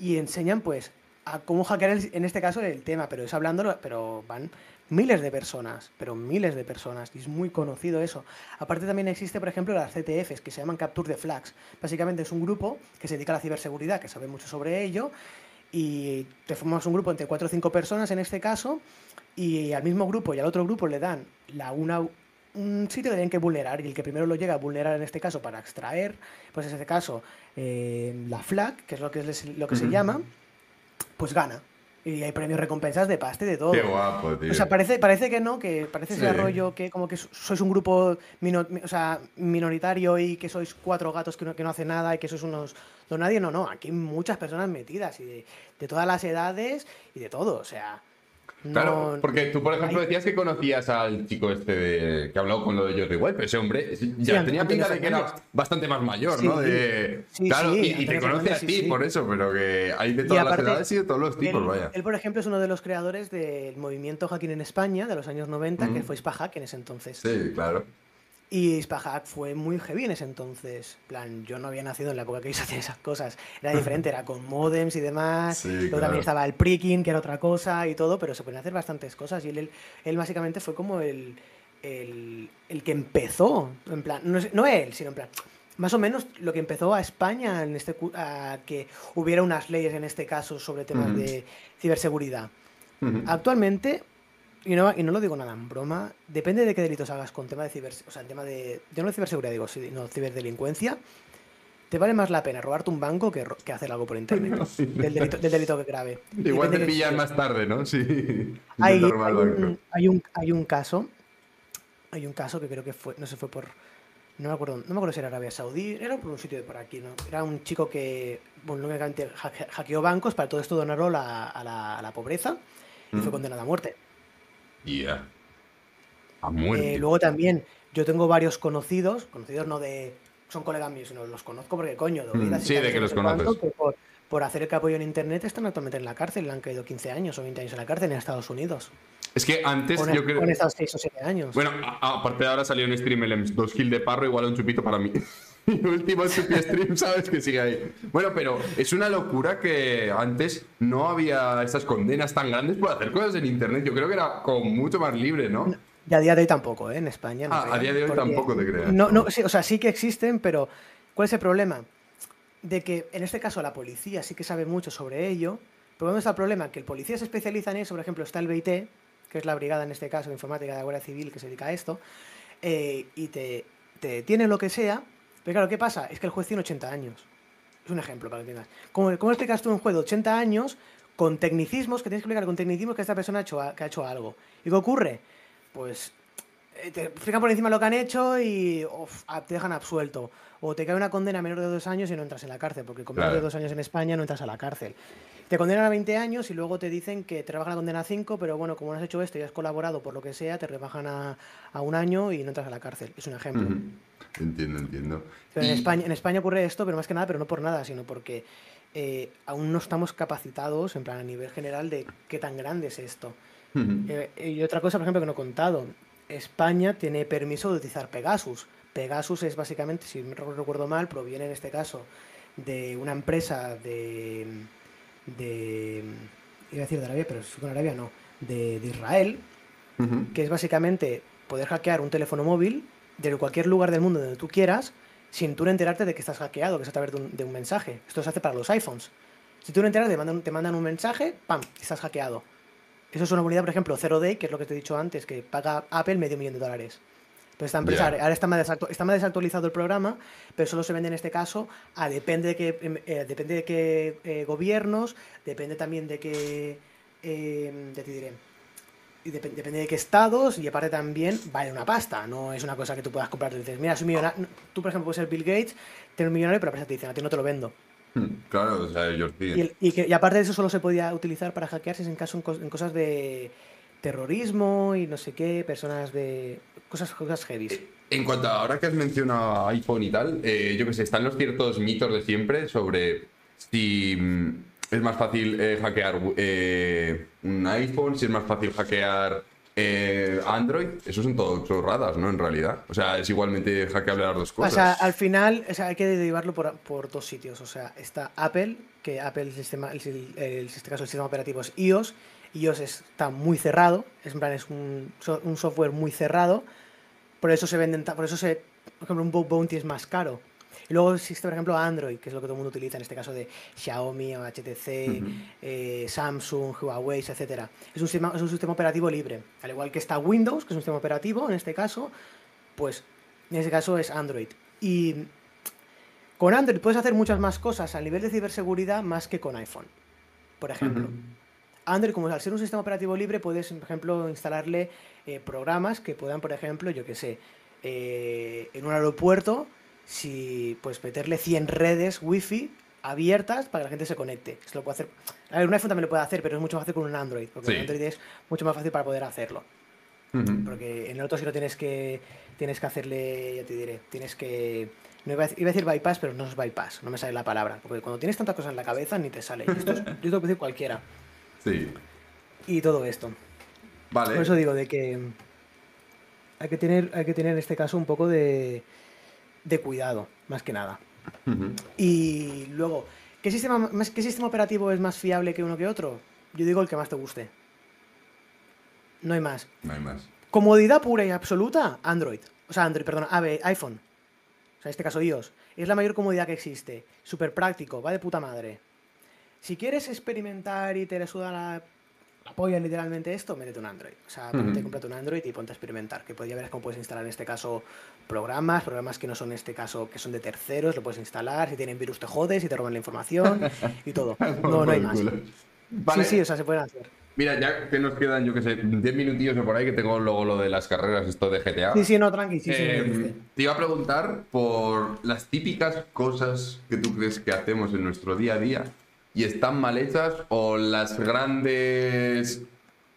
y enseñan, pues, a cómo hackear, el- en este caso, el tema, pero es hablándolo, pero van miles de personas, pero miles de personas, y es muy conocido eso. Aparte también existe, por ejemplo, las CTFs, que se llaman Capture the Flags. Básicamente es un grupo que se dedica a la ciberseguridad, que sabe mucho sobre ello, y te formas un grupo entre cuatro o cinco personas en este caso, y al mismo grupo y al otro grupo le dan la una, un sitio que tienen que vulnerar, y el que primero lo llega a vulnerar en este caso para extraer, pues en este caso, eh, la flag, que es lo que, es, lo que se Ujú. llama, pues gana. Y hay premios recompensas de paste de todo. Qué guapo, tío. O sea, parece, parece que no, que parece ese Sí. rollo que como que sois un grupo o sea, minoritario y que sois cuatro gatos que no, que no hacen nada y que sois unos don nadie. No, no, aquí hay muchas personas metidas y de, de todas las edades y de todo. O sea, Claro, no- porque tú, por ejemplo, decías que conocías al chico este de- que habló con lo de Jordi White, pero ese hombre ya Sí, tenía pinta de que era bastante más mayor, Sí, ¿no? De, sí, claro, sí, y- y, te conoce a ti por eso, pero que hay de todas las edades y de todos los tipos, él, vaya. él, por ejemplo, es uno de los creadores del movimiento hacking en España de los años 90, que fue Spahack en ese entonces. Sí, claro. Y Spahack fue muy heavy en ese entonces. En plan, yo no había nacido en la época que ellos hacían esas cosas. Era diferente, era con modems y demás. Sí, Luego claro. también estaba el pricking, que era otra cosa y todo, pero se pueden hacer bastantes cosas. Y él, él, básicamente fue como el, el, el que empezó. En plan, no, no él, sino en plan. Más o menos lo que empezó a España en este, a que hubiera unas leyes en este caso sobre temas de ciberseguridad. Actualmente, y no, y no lo digo nada en broma, depende de qué delitos hagas con tema de ciber, o sea, en tema de, yo no de ciberseguridad digo, sí, no ciberdelincuencia, te vale más la pena robarte un banco que, que hacer algo por internet. del, delito, del delito que grave. Igual te Depende de pillan más tarde, ¿no? Sí. hay, hay un, hay, un, hay un caso. Hay un caso que creo que fue. No sé, fue por. No me acuerdo, no me acuerdo si era Arabia Saudí, era por un sitio de por aquí, ¿no? Era un chico que, bueno, hacke- hackeó bancos para todo esto donarlo la- a, la, a la pobreza y fue Mm. condenado a muerte. Ya. A muerte. Eh, luego también, yo tengo varios conocidos, conocidos no de. Son colegas míos, sino los conozco porque, coño, de Mm, sí, de que los conoces. que por, por hacer el capullo en internet están actualmente en la cárcel, le han caído 15 años o 20 años en la cárcel en Estados Unidos. Es que antes Con, yo creo. con estos 6 o 7 años. Bueno, aparte de ahora salió en Stream el 2 kill de parro, igual a un chupito para mí. El último stream, sabes que sigue ahí. Bueno, pero es una locura que antes no había estas condenas tan grandes por hacer cosas en internet. Yo creo que era como mucho más libre, ¿no? Y a día de hoy tampoco, ¿eh? En España. no Ah, a día de hoy tampoco te creas. No, no, sí, o sea, sí que existen, pero ¿cuál es el problema? De que en este caso la policía sí que sabe mucho sobre ello, pero ¿dónde está el problema? Que el policía se especializa en eso, por ejemplo, está el BIT, que es la brigada en este caso de informática de la Guardia Civil que se dedica a esto, eh, y te, te detiene lo que sea, pero claro, ¿qué pasa? Es que el juez tiene 80 años. Es un ejemplo para que entiendas. ¿Cómo, cómo explicas tú un juez de 80 años con tecnicismos, que tienes que explicar con tecnicismos que esta persona ha hecho, a- que ha hecho algo? ¿Y qué ocurre? Pues eh, te explican por encima lo que han hecho y uf, te dejan absuelto. O te cae una condena menor de dos años y no entras en la cárcel, porque con menos Claro. de dos años en España no entras a la cárcel. Te condenan a 20 años y luego te dicen que te rebajan la condena a 5, pero bueno, como no has hecho esto y has colaborado por lo que sea, te rebajan a, a un año y no entras a la cárcel. Es un ejemplo. Entiendo, entiendo. Pero en, España, en España ocurre esto, pero más que nada, pero no por nada, sino porque eh, aún no estamos capacitados, en plan a nivel general, de qué tan grande es esto. Eh, y otra cosa, por ejemplo, que no he contado. España tiene permiso de utilizar Pegasus. Pegasus es básicamente, si no recuerdo mal, proviene en este caso de una empresa de... de iba a decir de Arabia, pero con Arabia no. De, de Israel, que es básicamente poder hackear un teléfono móvil de cualquier lugar del mundo donde tú quieras, sin tú no enterarte de que estás hackeado, que es a través de un, de un mensaje. Esto se hace para los iPhones. Si tú no enteras, te mandan, te mandan un mensaje, ¡pam! Estás hackeado. Eso es una unidad, por ejemplo, Zero Day, que es lo que te he dicho antes, que paga Apple medio millón de dólares. Pero esta empresa, Ya. ahora está más, está más desactualizado el programa, pero solo se vende en este caso a depende de qué, em, eh, depende de qué eh, gobiernos, depende también de qué, eh, ya te diré, y dep- depende de qué estados y aparte también vale una pasta, no es una cosa que tú puedas comprar. Dices, mira, soy millonario, tú por ejemplo puedes ser Bill Gates, tener un millonario, pero la empresa te dice, a ti no te lo vendo. Hmm, Claro, o sea, ellos Y, el- y que- y aparte de eso solo se podía utilizar para hackearse en caso en, cos- en cosas de terrorismo y no sé qué, personas de cosas cosas heavy. En cuanto a ahora que has mencionado iPhone y tal, eh, yo que sé, están los ciertos mitos de siempre sobre si mm, es más fácil eh, hackear eh, un iPhone, si es más fácil hackear eh, Android. Eso son todo chorradas, ¿no? En realidad. O sea, es igualmente hackeable las dos O cosas. sea, al final o sea, hay que derivarlo por, por dos sitios. O sea, está Apple, que Apple, el sistema, el, este caso el sistema operativo es iOS. iOS está muy cerrado, es, en plan, es un, so- un software muy cerrado. Por eso se venden, por eso se, por ejemplo, un bug bounty es más caro. Y luego existe, por ejemplo, Android, que es lo que todo el mundo utiliza, en este caso de Xiaomi HTC, eh, Samsung, Huawei, etcétera. Es un, sistema, es un sistema operativo libre. Al igual que está Windows, que es un sistema operativo, en este caso, pues en este caso es Android. Y con Android puedes hacer muchas más cosas a nivel de ciberseguridad más que con iPhone. Por ejemplo, Android, como al ser un sistema operativo libre, puedes, por ejemplo, instalarle eh, programas que puedan, por ejemplo, yo qué sé, eh, en un aeropuerto, si pues meterle 100 redes wifi abiertas para que la gente se conecte. Esto lo puede hacer. A ver, un iPhone también lo puede hacer, pero es mucho más fácil con un Android, porque Sí. un Android es mucho más fácil para poder hacerlo. Porque en el otro sí lo tienes que tienes que hacerle, ya te diré, tienes que no iba a, iba a decir bypass, pero no es bypass, no me sale la palabra, porque cuando tienes tantas cosas en la cabeza ni te sale. Y esto es, yo te lo puedo decir cualquiera. Sí. Y todo esto. Vale. Por eso digo de que hay que tener hay que tener en este caso un poco de de cuidado, más que nada. Y luego, ¿qué sistema más qué sistema operativo es más fiable que uno que otro? Yo digo el que más te guste. No hay más. No hay más. Comodidad pura y absoluta, Android. O sea, Android, perdón, iPhone. O sea, en este caso iOS. Es la mayor comodidad que existe. Súper práctico, va de puta madre. Si quieres experimentar y te la suda la apoya literalmente esto, métete un Android. O sea, ponte, cómprate un Android y ponte a experimentar. Que podría ver cómo puedes instalar en este caso programas, programas que no son en este caso, que son de terceros, lo puedes instalar. Si tienen virus te jodes y te roban la información y todo. No, no hay más. Vale. Sí, sí, o sea, se pueden hacer. Mira, ya que nos quedan, yo que sé, 10 minutillos o por ahí, que tengo luego lo de las carreras, esto de GTA. Sí, sí, no, tranqui, sí, sí. Eh, dice. te iba a preguntar por las típicas cosas que tú crees que hacemos en nuestro día a día y están mal hechas o las grandes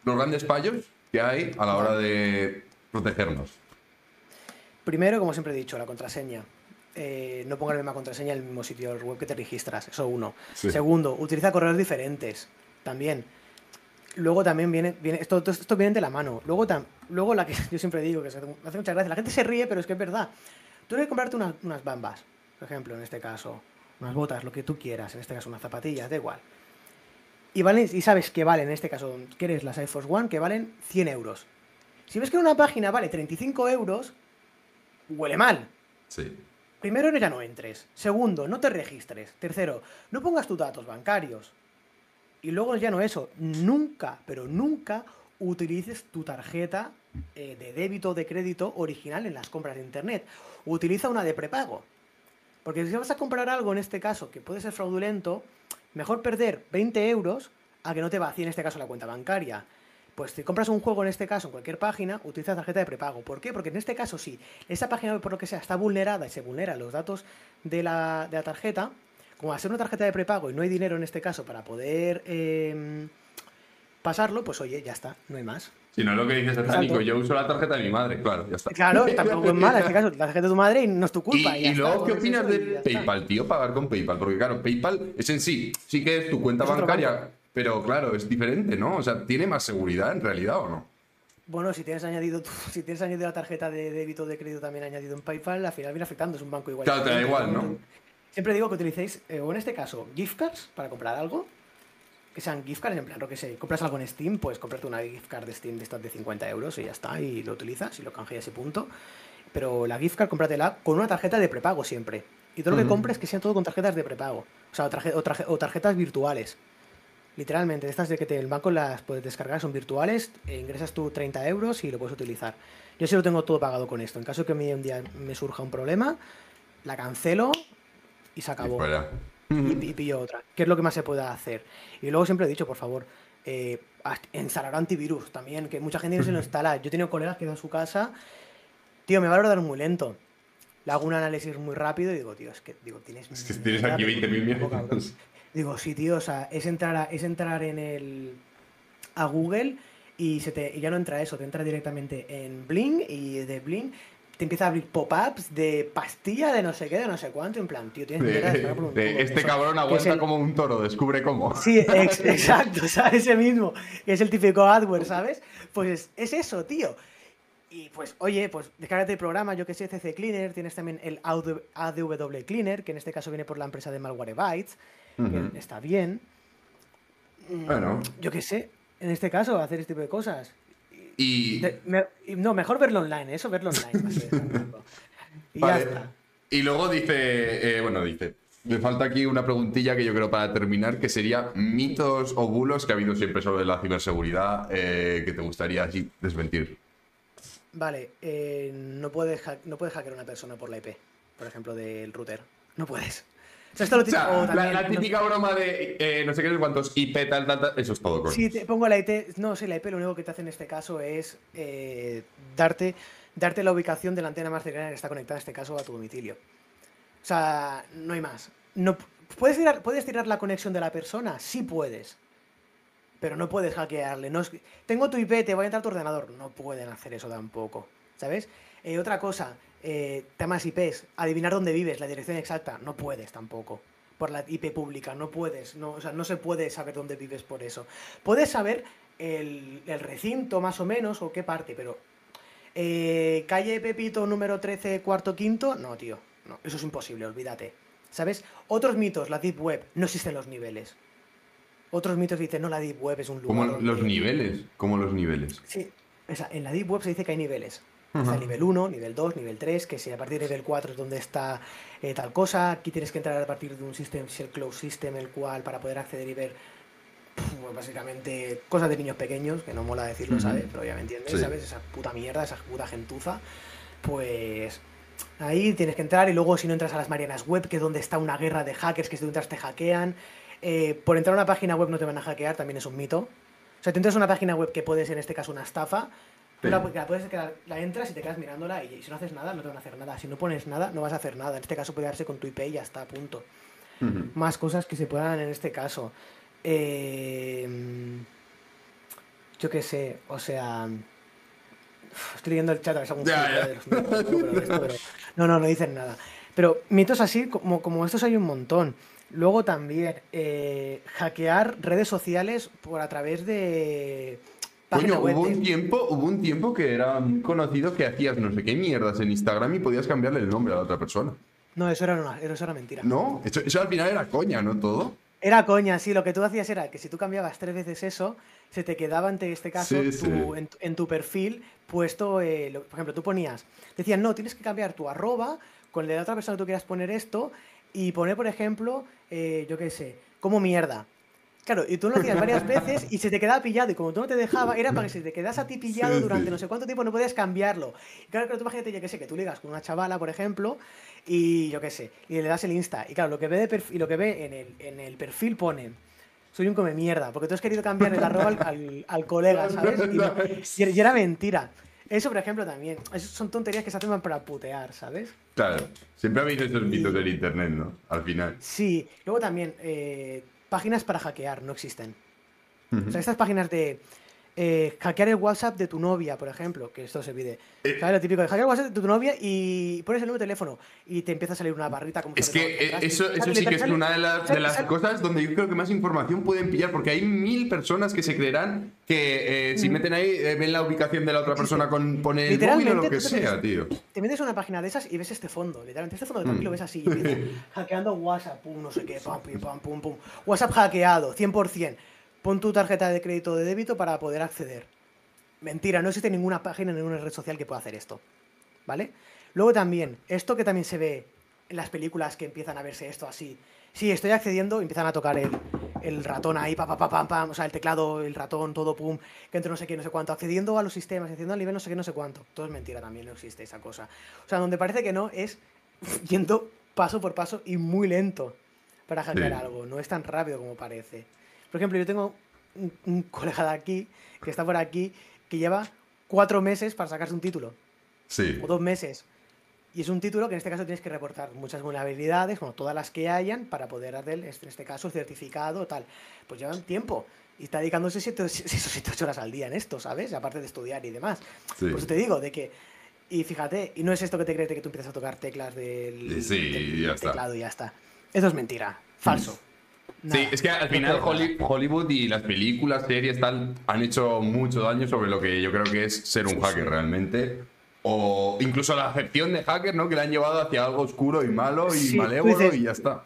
los grandes fallos que hay a la hora de protegernos. Primero, como siempre he dicho, la contraseña. Eh, no pongas la misma contraseña en el mismo sitio web que te registras, eso uno. Sí. Segundo, utiliza correos diferentes, también. Luego también viene, viene esto, esto, esto viene de la mano. Luego, tam- luego la que yo siempre digo, que se hace, mucha gracia, la gente se ríe, pero es que es verdad. Tú debes comprarte unas, unas bambas, por ejemplo, en este caso, unas botas, lo que tú quieras, en este caso unas zapatillas, da igual. Y, valen, y sabes que valen, en este caso, quieres las Air Force One, que valen 100 euros. Si ves que una página vale 35 euros, huele mal. Sí. Primero, ya no entres. Segundo, no te registres. Tercero, no pongas tus datos bancarios. Y luego ya no eso, nunca, pero nunca utilices tu tarjeta eh, de débito o de crédito original en las compras de internet. Utiliza una de prepago. Porque si vas a comprar algo en este caso que puede ser fraudulento, mejor perder 20 euros a que no te vacíe en este caso la cuenta bancaria. Pues si compras un juego en este caso en cualquier página, utiliza tarjeta de prepago. ¿Por qué? Porque en este caso si esa página por lo que sea está vulnerada y se vulneran los datos de la, de la tarjeta, como ser una tarjeta de prepago y no hay dinero en este caso para poder eh, pasarlo, pues oye, ya está, no hay más. Si no es lo que dices, Nico, Exacto. yo uso la tarjeta de mi madre, claro, ya está. Claro, tampoco es mala en este caso, la tarjeta de tu madre y no es tu culpa. y luego, ¿qué opinas de. PayPal, tío? Pagar con PayPal. Porque, claro, PayPal es en sí, sí que es tu cuenta Es bancaria, pero claro, es diferente, ¿no? O sea, ¿tiene más seguridad en realidad o no? Bueno, si tienes añadido si tienes añadido la tarjeta de débito o de crédito también añadido en PayPal, al final viene afectando, es un banco igual. Claro, te da igual, ¿no? Siempre digo que utilicéis, eh, o en este caso, gift cards para comprar algo. Que sean gift cards, en plan, lo que sé, compras algo en Steam, pues comprarte una gift card de Steam de estas de 50 euros y ya está, y lo utilizas y lo canjeas y punto. Pero la gift card, cómpratela con una tarjeta de prepago siempre. Y todo lo que compres que sean todo con tarjetas de prepago. O sea, o, tarje- o tarje- o tarjetas virtuales. Literalmente, de estas de que te- el banco las puedes descargar, son virtuales, e ingresas tú 30 euros y lo puedes utilizar. Yo sí lo tengo todo pagado con esto. En caso que un día me surja un problema, la cancelo y se acabó. Y fuera. Y, y pillo otra. ¿Qué es lo que más se puede hacer? Y luego siempre he dicho, por favor, eh, instalar antivirus también, que mucha gente no se lo instala. Yo he tenido colegas que en su casa, tío, me va a dar muy lento. Le hago un análisis muy rápido y digo, tío, es que digo, tienes. Es que tienes aquí mierda, 20.000 tiempo, mierdas. cabrón. Digo, sí, tío, o sea, es entrar, a- es entrar en el. a Google y, se te, y ya no entra eso, te entra directamente en Bling y de Bling te empieza a abrir pop-ups de pastilla de no sé qué, de no sé cuánto, en plan, tío, tienes de descargar por un de este Eso, cabrón que aguanta el- como un toro, descubre cómo. Sí, ex- exacto, ese mismo. que Es el típico adware, ¿sabes? Pues es eso, tío. Y pues, oye, pues descárgate el programa, yo que sé, CC Cleaner, tienes también el ADW Cleaner, que en este caso viene por la empresa de Malwarebytes, Ujú. que está bien. Bueno. Yo que sé, en este caso, hacer este tipo de cosas. Y, De- me- y no, mejor verlo online, eso, verlo online. y Vale. ya está. y luego dice, eh, bueno, dice, me falta aquí una preguntilla que yo creo para terminar, que sería mitos o bulos que ha habido siempre sobre la ciberseguridad eh, que te gustaría así desmentir. Vale, eh, no, puedes no puedes hackear a una persona por la IP, por ejemplo, del router. No puedes. O sea, esto lo O sea, típico- o la, también- la no- típica broma de eh, no sé qué, cuántos IP, tal, tal, tal, eso es todo. Si te pongo la IP, no sé, la IP lo único que te hace en este caso es eh, darte, darte la ubicación de la antena más cercana que está conectada, en este caso, a tu domicilio. O sea, no hay más. No, ¿puedes, tirar, ¿Puedes tirar la conexión de la persona? Sí puedes. Pero no puedes hackearle. No es Tengo tu IP, te voy a entrar a tu ordenador. No pueden hacer eso tampoco. ¿Sabes? Eh, otra cosa, eh, temas IPs, adivinar dónde vives, la dirección exacta. No puedes tampoco. Por la IP pública, no puedes. No, o sea, no se puede saber dónde vives por eso. Puedes saber el, el recinto más o menos o qué parte, pero eh, calle Pepito número 13, cuarto, quinto, no, tío. No, eso es imposible, olvídate. ¿Sabes? Otros mitos, la Deep Web, no existen los niveles. Otros mitos dicen, no, la Deep Web es un lugar. Como los niveles, como los niveles. Sí, o sea, en la Deep Web se dice que hay niveles. Está el nivel 1, nivel 2, nivel 3, que si a partir del nivel 4 es donde está eh, tal cosa, aquí tienes que entrar a partir de un system, shell closed system, el cual para poder acceder y ver pues básicamente cosas de niños pequeños, que no mola decirlo. ¿sabes? Pero ya me entiendes, Sí. ¿sabes? Esa puta mierda, esa puta gentuza. Pues ahí tienes que entrar y luego si no entras a las Marianas Web, que es donde está una guerra de hackers, que si tú entras te hackean. Eh, por entrar a una página web no te van a hackear, también es un mito. O sea, tú entras a una página web que puede ser en este caso una estafa, la, puedes quedar- la entras y te quedas mirándola y si no haces nada no te van a hacer nada. Si no pones nada no vas a hacer nada. En este caso puede darse con tu IP y ya está, punto Ujú. más cosas que se puedan en este caso. Eh, yo qué sé, o sea. Estoy leyendo el chat a ver si algún los mitos, ¿no? Pero- no, no, no dicen nada. Pero mitos así, como, como estos hay un montón. Luego también, eh, hackear redes sociales por a través de. Coño, hubo un tiempo, hubo un tiempo que era muy conocido que hacías no sé qué mierdas en Instagram y podías cambiarle el nombre a la otra persona. No, eso era, una, eso era mentira. ¿No? Eso, eso al final era coña, ¿no? Todo. Era coña, sí. Lo que tú hacías era que si tú cambiabas tres veces eso, se te quedaba en este caso Sí, tu- sí. En, tu- en tu perfil puesto, eh, lo- por ejemplo, tú ponías, decían, no, tienes que cambiar tu arroba con el de la otra persona que tú quieras poner esto y poner, por ejemplo, eh, yo qué sé, como mierda. Claro, y tú lo hacías varias veces y se te quedaba pillado. Y como tú no te dejaba, era para que se te quedase a ti pillado Sí, durante sí. no sé cuánto tiempo, no podías cambiarlo. Y claro, claro, tú imagínate, yo qué sé, que tú ligas con una chavala, por ejemplo, y yo qué sé, y le das el Insta. Y claro, lo que ve, de perf- y lo que ve en, el, en el perfil pone. Soy un come mierda, porque tú has querido cambiar el arroba al, al- al colega, ¿sabes? Y, no- y- y era mentira. Eso, por ejemplo, también. Son tonterías que se hacen para putear, ¿sabes? Claro. Siempre habéis esos mitos del internet, ¿no? Al final. Sí. Luego también, eh, páginas para hackear no existen. O sea, estas páginas de eh, hackear el WhatsApp de tu novia, por ejemplo, que esto se pide. Eh. ¿Sabes? Lo típico de hackear el WhatsApp de tu novia y pones el número de teléfono y te empieza a salir una barrita como Es que eh, eso, eso sí que es una de, las- de las cosas donde yo creo que más información pueden pillar, porque hay mil personas que se creerán que eh, si meten ahí, eh, ven la ubicación de la otra persona con pone el móvil o lo que sea, metes- tío. Te metes a una página de esas y ves este fondo, literalmente. Este fondo de Mm. tranquilo ves así, y hackeando WhatsApp, pum, no sé qué, pam, pim, pam, pum, pum. WhatsApp hackeado, 100%. Pon tu tarjeta de crédito o de débito para poder acceder. Mentira, no existe ninguna página, ninguna red social que pueda hacer esto. ¿Vale? Luego también, esto que también se ve en las películas que empiezan a verse esto así. Sí, estoy accediendo, empiezan a tocar el, el ratón ahí, pa, pa, pa, pam, pam, o sea, el teclado, el ratón, todo, pum, que entre no sé qué, no sé cuánto, accediendo a los sistemas, accediendo al nivel no sé qué, no sé cuánto. Todo es mentira también, no existe esa cosa. O sea, donde parece que no es yendo paso por paso y muy lento para hackear Sí. algo, no es tan rápido como parece. Por ejemplo, yo tengo un, un colega de aquí, que está por aquí, que lleva cuatro meses para sacarse un título Sí. o dos meses. Y es un título que en este caso tienes que reportar muchas vulnerabilidades, bueno, todas las que hayan, para poder hacer, en este caso, el certificado tal. Pues llevan tiempo. Y está dedicándose 6 o 7 horas al día en esto, ¿sabes? Aparte de estudiar y demás. Sí. Por eso te digo, de que. Y fíjate, y no es esto que te crees de que tú empiezas a tocar teclas del, Sí, del ya está. teclado y ya está. Eso es mentira. Falso. Sí, Nada. es que al final Holly- Hollywood y las películas, series, tal, han hecho mucho daño sobre lo que yo creo que es ser un hacker realmente. O incluso la acepción de hacker, ¿no? Que le han llevado hacia algo oscuro y malo y Sí, malévolo dices- y ya está.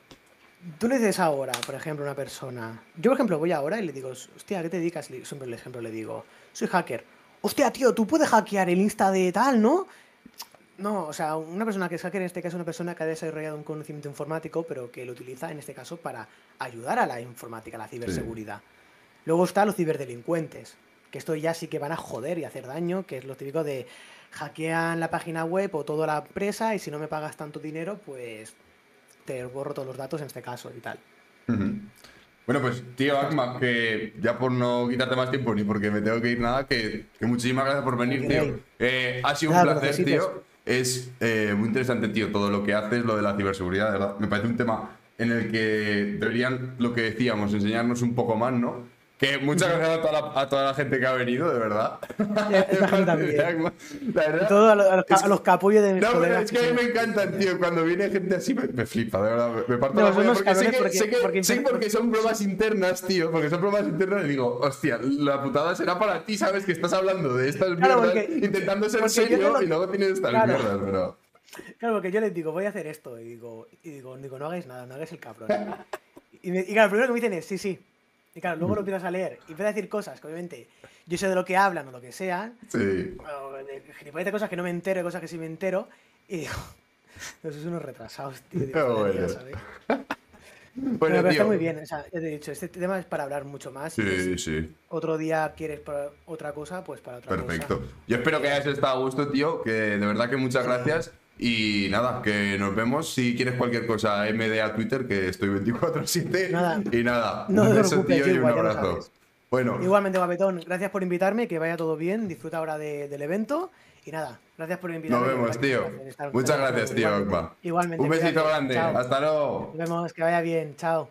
Tú le dices ahora, por ejemplo, a una persona. Yo, por ejemplo, voy ahora y le digo, hostia, ¿a qué te dedicas? Siempre el ejemplo le digo, soy hacker. Hostia, tío, tú puedes hackear el Insta de tal, ¿no? No, o sea, una persona que es hacker en este caso es una persona que ha desarrollado un conocimiento informático, pero que lo utiliza en este caso para ayudar a la informática, a la ciberseguridad. Luego están los ciberdelincuentes, que esto ya sí que van a joder y hacer daño, que es lo típico de hackean la página web o toda la empresa y si no me pagas tanto dinero, pues te borro todos los datos en este caso y tal. Bueno, pues, tío Agma, que ya por no quitarte más tiempo ni porque me tengo que ir nada, que, que muchísimas gracias por venir, tío. Eh, ha sido un Nada, placer, tío. Es eh, muy interesante, tío, todo lo que haces, lo de la ciberseguridad, verdad. Me parece un tema en el que deberían, lo que decíamos, enseñarnos un poco más, ¿no? Que muchas gracias a toda la, a toda la gente que ha venido, de verdad. Esta gente también. La verdad. Y todo a, los- a los, los capullos de mis No, pero es que a mí me encantan, tío. Cuando viene gente así, me, me flipa, de verdad. Me, parto No, la polla porque sé que, porque- sé que- porque intent- porque son bromas internas, tío. Porque son bromas internas y digo, hostia, la putada será para ti, ¿sabes? Que estás hablando de estas Claro, mierdas, porque- intentando ser serio no- y luego tienes estas Claro. mierdas, pero. Claro, porque yo les digo, voy a hacer esto. Y digo, y digo, digo no hagáis nada, no hagáis el cabrón. Y, me- y claro, lo primero que me dicen es, sí, sí. Y claro, luego lo empiezas a leer y empiezas a decir cosas que obviamente yo sé de lo que hablan o lo que sean. Sí. o de de cosas que no me entero, de cosas que sí me entero. Y digo, esos son unos retrasados, tío. Joder, bueno. ¿sabes? Bueno, Pero, pero está tío. muy bien, o sea, ya te he dicho, este tema es para hablar mucho más. y Sí, si sí. otro día quieres para otra cosa, pues para otra Perfecto. cosa. Yo espero que hayas estado a gusto, tío. Que de verdad que muchas gracias. Y nada, que nos vemos. Si quieres cualquier cosa, MD a Twitter, que estoy 24-7. Nada. Y nada, No un beso, tío, y un igual, abrazo. Bueno, Igualmente, Guapetón, gracias por invitarme, que vaya todo bien, disfruta ahora de- del evento. Y nada, gracias por invitarme. nos vemos, tío. Muchas gracias, tío, Igualmente. Un besito grande. Chao. Hasta luego. Nos vemos, que vaya bien. Chao.